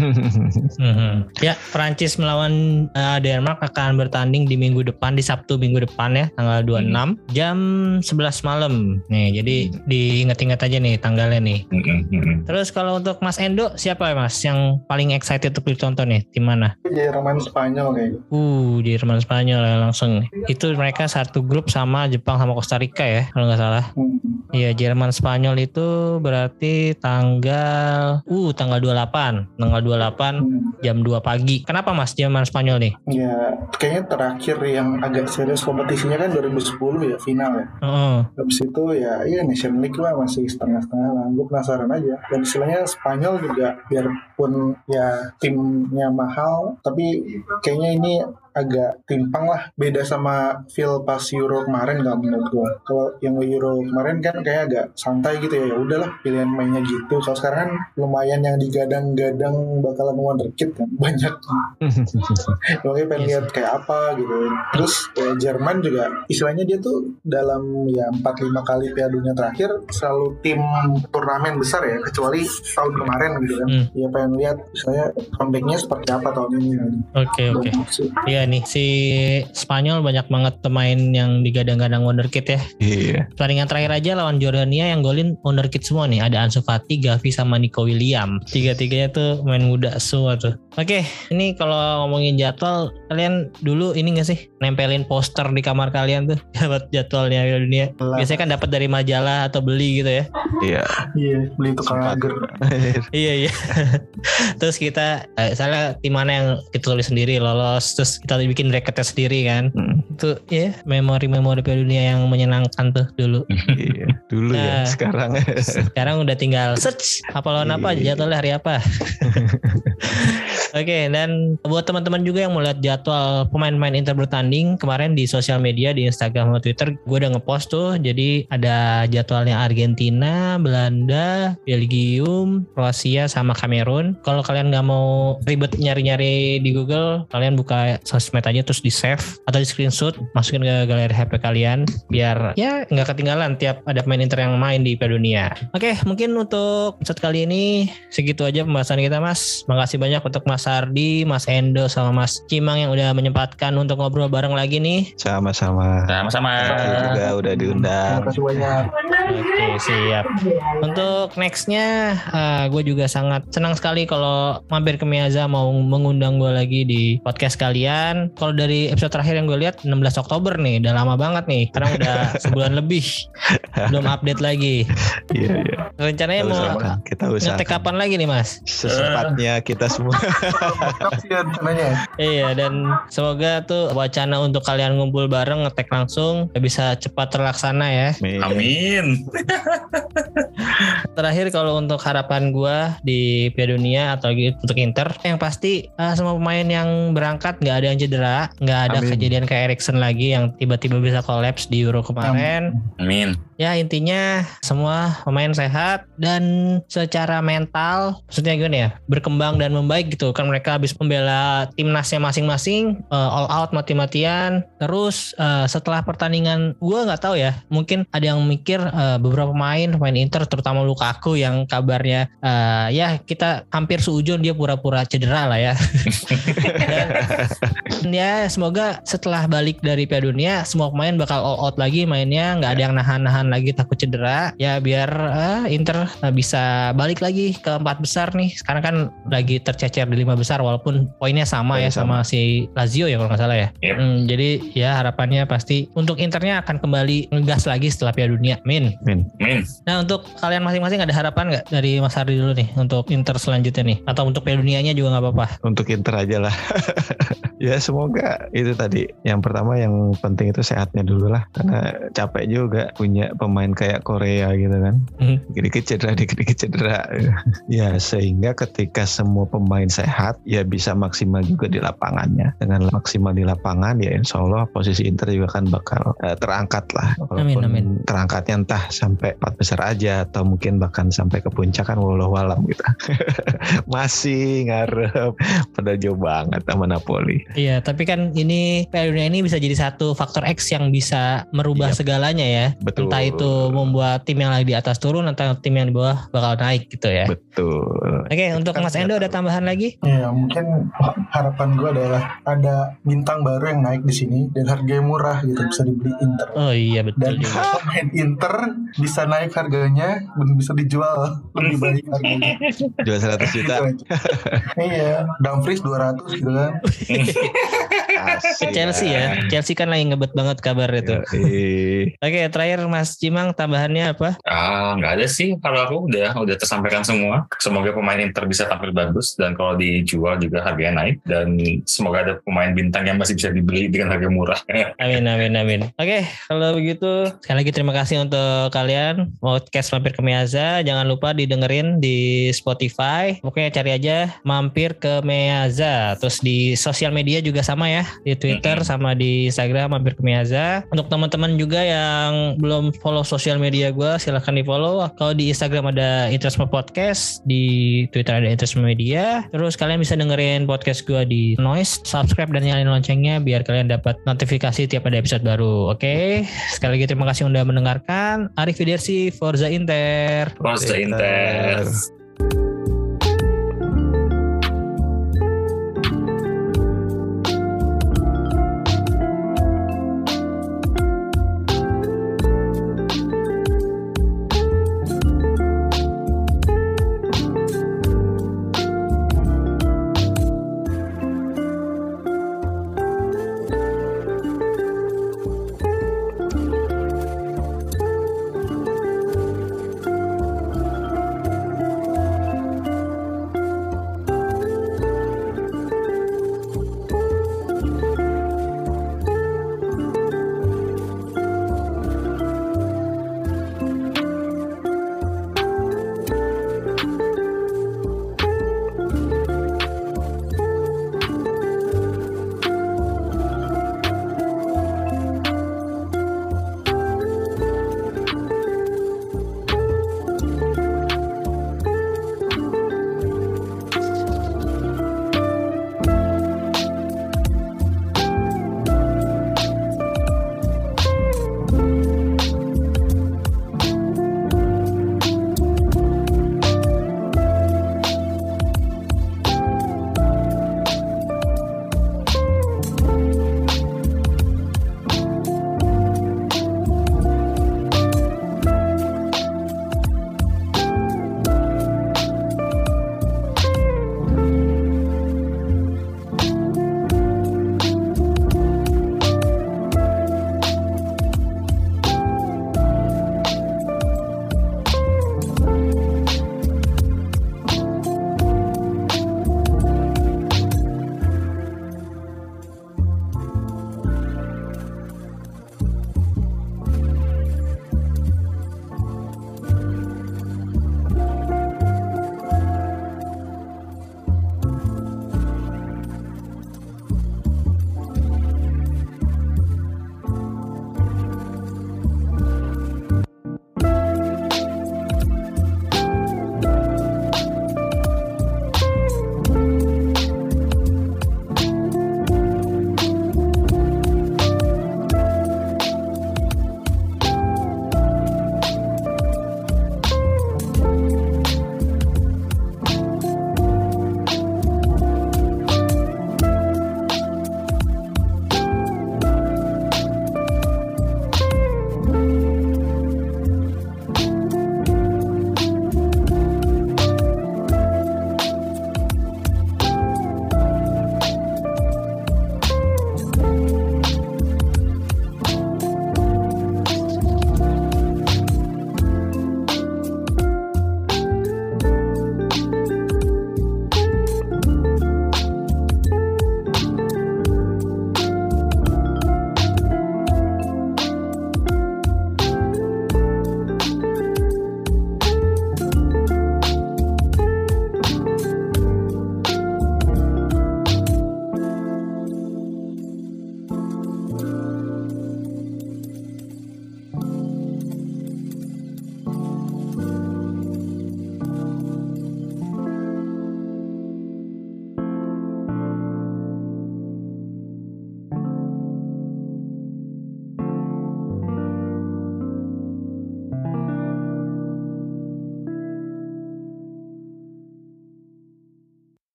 Mhm. Ya, Prancis melawan uh, Denmark akan bertanding di minggu depan di Sabtu minggu depan ya, tanggal 26 jam 11 malam. Nih, jadi diingat-ingat aja nih tanggalnya nih. Mm-mm, mm-mm. Terus kalau untuk Mas Endo siapa ya Mas yang paling excited untuk ditonton nih? Tim mana? Jerman Spanyol kayaknya. Uh, Jerman Spanyol ya langsung. Itu mereka satu grup sama Jepang sama Costa Rica ya, kalau nggak salah. Hmm. Iya, Jerman Spanyol itu berarti tanggal uh tanggal 28, tanggal 28 Hmm. jam 2 pagi. Kenapa Mas Jerman Spanyol nih? Ya, kayaknya terakhir yang agak serius kompetisinya kan 2010 ya final ya. Heeh. Habis itu ya iya Nation League lah masih setengah-setengah lah. Gue penasaran aja. Dan istilahnya Spanyol juga biarpun ya timnya mahal, tapi kayaknya ini agak timpang lah beda sama feel pas Euro kemarin nggak menurut gue kalau yang Euro kemarin kan kayak agak santai gitu ya ya udahlah pilihan mainnya gitu kalau sekarang kan lumayan yang digadang-gadang bakalan wonderkid kan [laughs] banyak [laughs] Makanya pengen Yes. lihat kayak apa gitu. Terus ya, Jerman juga istilahnya dia tuh dalam ya 4-5 kali Piala Dunia terakhir selalu tim turnamen besar ya kecuali tahun kemarin gitu kan. Hmm. Ya pengen lihat misalnya comebacknya seperti apa tahun ini. Gitu. Oke, oke. Dan sih, Iya nih si Spanyol banyak banget pemain yang digadang-gadang wonderkid ya. iya Pertandingan terakhir aja lawan Jordania yang golin wonderkid semua nih. Ada Ansu Fati, Gavi sama Nico William. Tiga-tiganya tuh main muda semua tuh. Oke, ini kalau ngomongin jadwal, kalian dulu ini gak sih nempelin poster di kamar kalian tuh [laughs] dapat jadwalnya Piala Dunia. Biasanya kan dapat dari majalah atau beli gitu ya. iya Iya, beli tukang agar. [laughs] Iya iya. [laughs] terus kita eh, salah tim mana yang kita tulis sendiri lolos, terus kita bikin bracketnya sendiri kan. Hmm, Itu ya memori-memori Piala Dunia yang menyenangkan tuh dulu. iya dulu Nah. ya sekarang Sekarang udah tinggal search apa lawan apa Iya. jadwalnya hari apa. [laughs] Oke, dan buat teman-teman juga yang mau lihat jadwal pemain-pemain Inter bertanding kemarin di sosial media di Instagram atau Twitter, gue udah ngepost tuh. Jadi ada jadwalnya Argentina, Belanda, Belgium, Kroasia sama Kamerun. Kalau kalian nggak mau ribet nyari-nyari di Google, kalian buka sosmed aja terus di save atau di screenshot, masukin ke galeri HP kalian biar ya nggak ketinggalan tiap ada pemain Inter yang main di Piala Dunia. Oke, mungkin untuk episode kali ini segitu aja pembahasan kita Mas. Makasih banyak untuk Mas Ardi, Mas Endo sama Mas Cimang yang udah menyempatkan untuk ngobrol bareng lagi nih. Sama-sama. Sama-sama. Juga udah diundang. Terima kasih banyak. Oke, siap. Untuk nextnya, uh, gue juga sangat senang sekali kalau mampir ke Miaza mau mengundang gue lagi di podcast kalian. Kalau dari episode terakhir yang gue lihat 16 Oktober nih, udah lama banget nih. Sekarang udah [laughs] sebulan lebih, belum update lagi. Iya, iya. Rencananya Kita mau usahakan. Kita ngetek usahakan. kapan lagi nih Mas? Sesempatnya kita semua. [laughs] Ya. Iya dan semoga tuh wacana untuk kalian ngumpul bareng ngetek langsung bisa cepat terlaksana ya. Amin. [laughs] Terakhir kalau untuk harapan gua di Piala Dunia atau gitu untuk Inter, yang pasti eh, semua pemain yang berangkat nggak ada yang cedera, nggak ada Amin. kejadian kayak Erikson lagi yang tiba-tiba bisa kolaps di Euro kemarin. Amin. Ya intinya semua pemain sehat dan secara mental, maksudnya gimana ya, berkembang dan membaik gitu. Mereka habis membela timnasnya masing-masing, eh, all out mati-matian. Terus eh, setelah pertandingan, gua nggak tahu ya, mungkin ada yang mikir eh, beberapa pemain, pemain Inter, terutama Lukaku yang kabarnya eh, ya kita hampir seujung dia pura-pura cedera lah ya. [laughs] Dan ya semoga setelah balik dari Piala Dunia semua pemain bakal all out lagi mainnya nggak ada yang nahan-nahan lagi takut cedera ya biar eh, Inter eh, bisa balik lagi ke empat besar nih sekarang kan lagi tercecer di lima besar walaupun poinnya sama Poinnya ya sama, si Lazio ya kalau nggak salah ya Yep. Hmm, jadi ya harapannya pasti untuk Internya akan kembali ngegas lagi setelah Piala Dunia min Min. Amin. nah untuk kalian masing-masing ada harapan nggak dari Mas Hardi dulu nih untuk Inter selanjutnya nih atau untuk Piala Dunianya juga nggak apa-apa Untuk Inter aja lah. [laughs] ya semoga itu tadi. Yang pertama yang penting itu sehatnya dulu lah. Karena capek juga punya pemain kayak Korea gitu kan. Mhm. Dikit-dikit cedera, dikit-dikit cedera. [laughs] ya sehingga ketika semua pemain sehat ya bisa maksimal juga di lapangannya. Dengan maksimal di lapangan ya insya Allah posisi Inter juga kan bakal eh, terangkat lah. Amin, Walaupun amin. terangkatnya entah sampai empat besar aja atau mungkin bahkan sampai ke puncak kan walau alam gitu. [laughs] Masih ngarep pada jauh banget sama Napoli. Iya, tapi kan ini Piala Dunia ini bisa jadi satu faktor X yang bisa merubah Iya. segalanya ya. Betul. Entah itu membuat tim yang lagi di atas turun atau tim yang di bawah bakal naik gitu ya. Betul. Oke, untuk kan Mas Endo ada tambahan lagi? Ya mungkin harapan gue adalah ada bintang baru yang naik di sini dan harganya murah gitu bisa dibeli Inter. Oh iya betul Dan juga. [laughs] pemain Inter bisa naik harganya dan bisa dijual lebih baik harganya. [laughs] Jual 100 juta. Gitu aja. iya, Dumfries 200 gitu kan. Asik. Chelsea ya. Chelsea kan lagi ngebet banget kabar itu. Oke, terakhir Mas Cimang tambahannya apa? Ah, nggak ada sih kalau aku udah udah tersampaikan semua. Semoga pemain Inter bisa tampil bagus dan kalau dijual juga harganya naik dan semoga ada pemain bintang yang masih bisa dibeli dengan harga murah. [laughs] Amin amin amin. Oke, kalau begitu sekali lagi terima kasih untuk kalian podcast mampir ke Meaza. Jangan lupa didengerin di Spotify. Pokoknya cari aja mampir ke Meaza. Terus di sosial media juga sama ya, di Twitter Mm-mm. sama di Instagram mampir ke Meaza. Untuk teman-teman juga yang belum follow sosial media gue, silahkan di follow. Kalau di Instagram ada Interisme Podcast, di Twitter ada Interisme Media. Terus kalian bisa dengerin podcast gue di Noise, subscribe dan nyalain loncengnya biar kalian dapat notifikasi tiap ada episode baru. Oke, sekali lagi terima kasih udah mendengarkan. Arif Fidersi, Forza Inter. Forza Inter.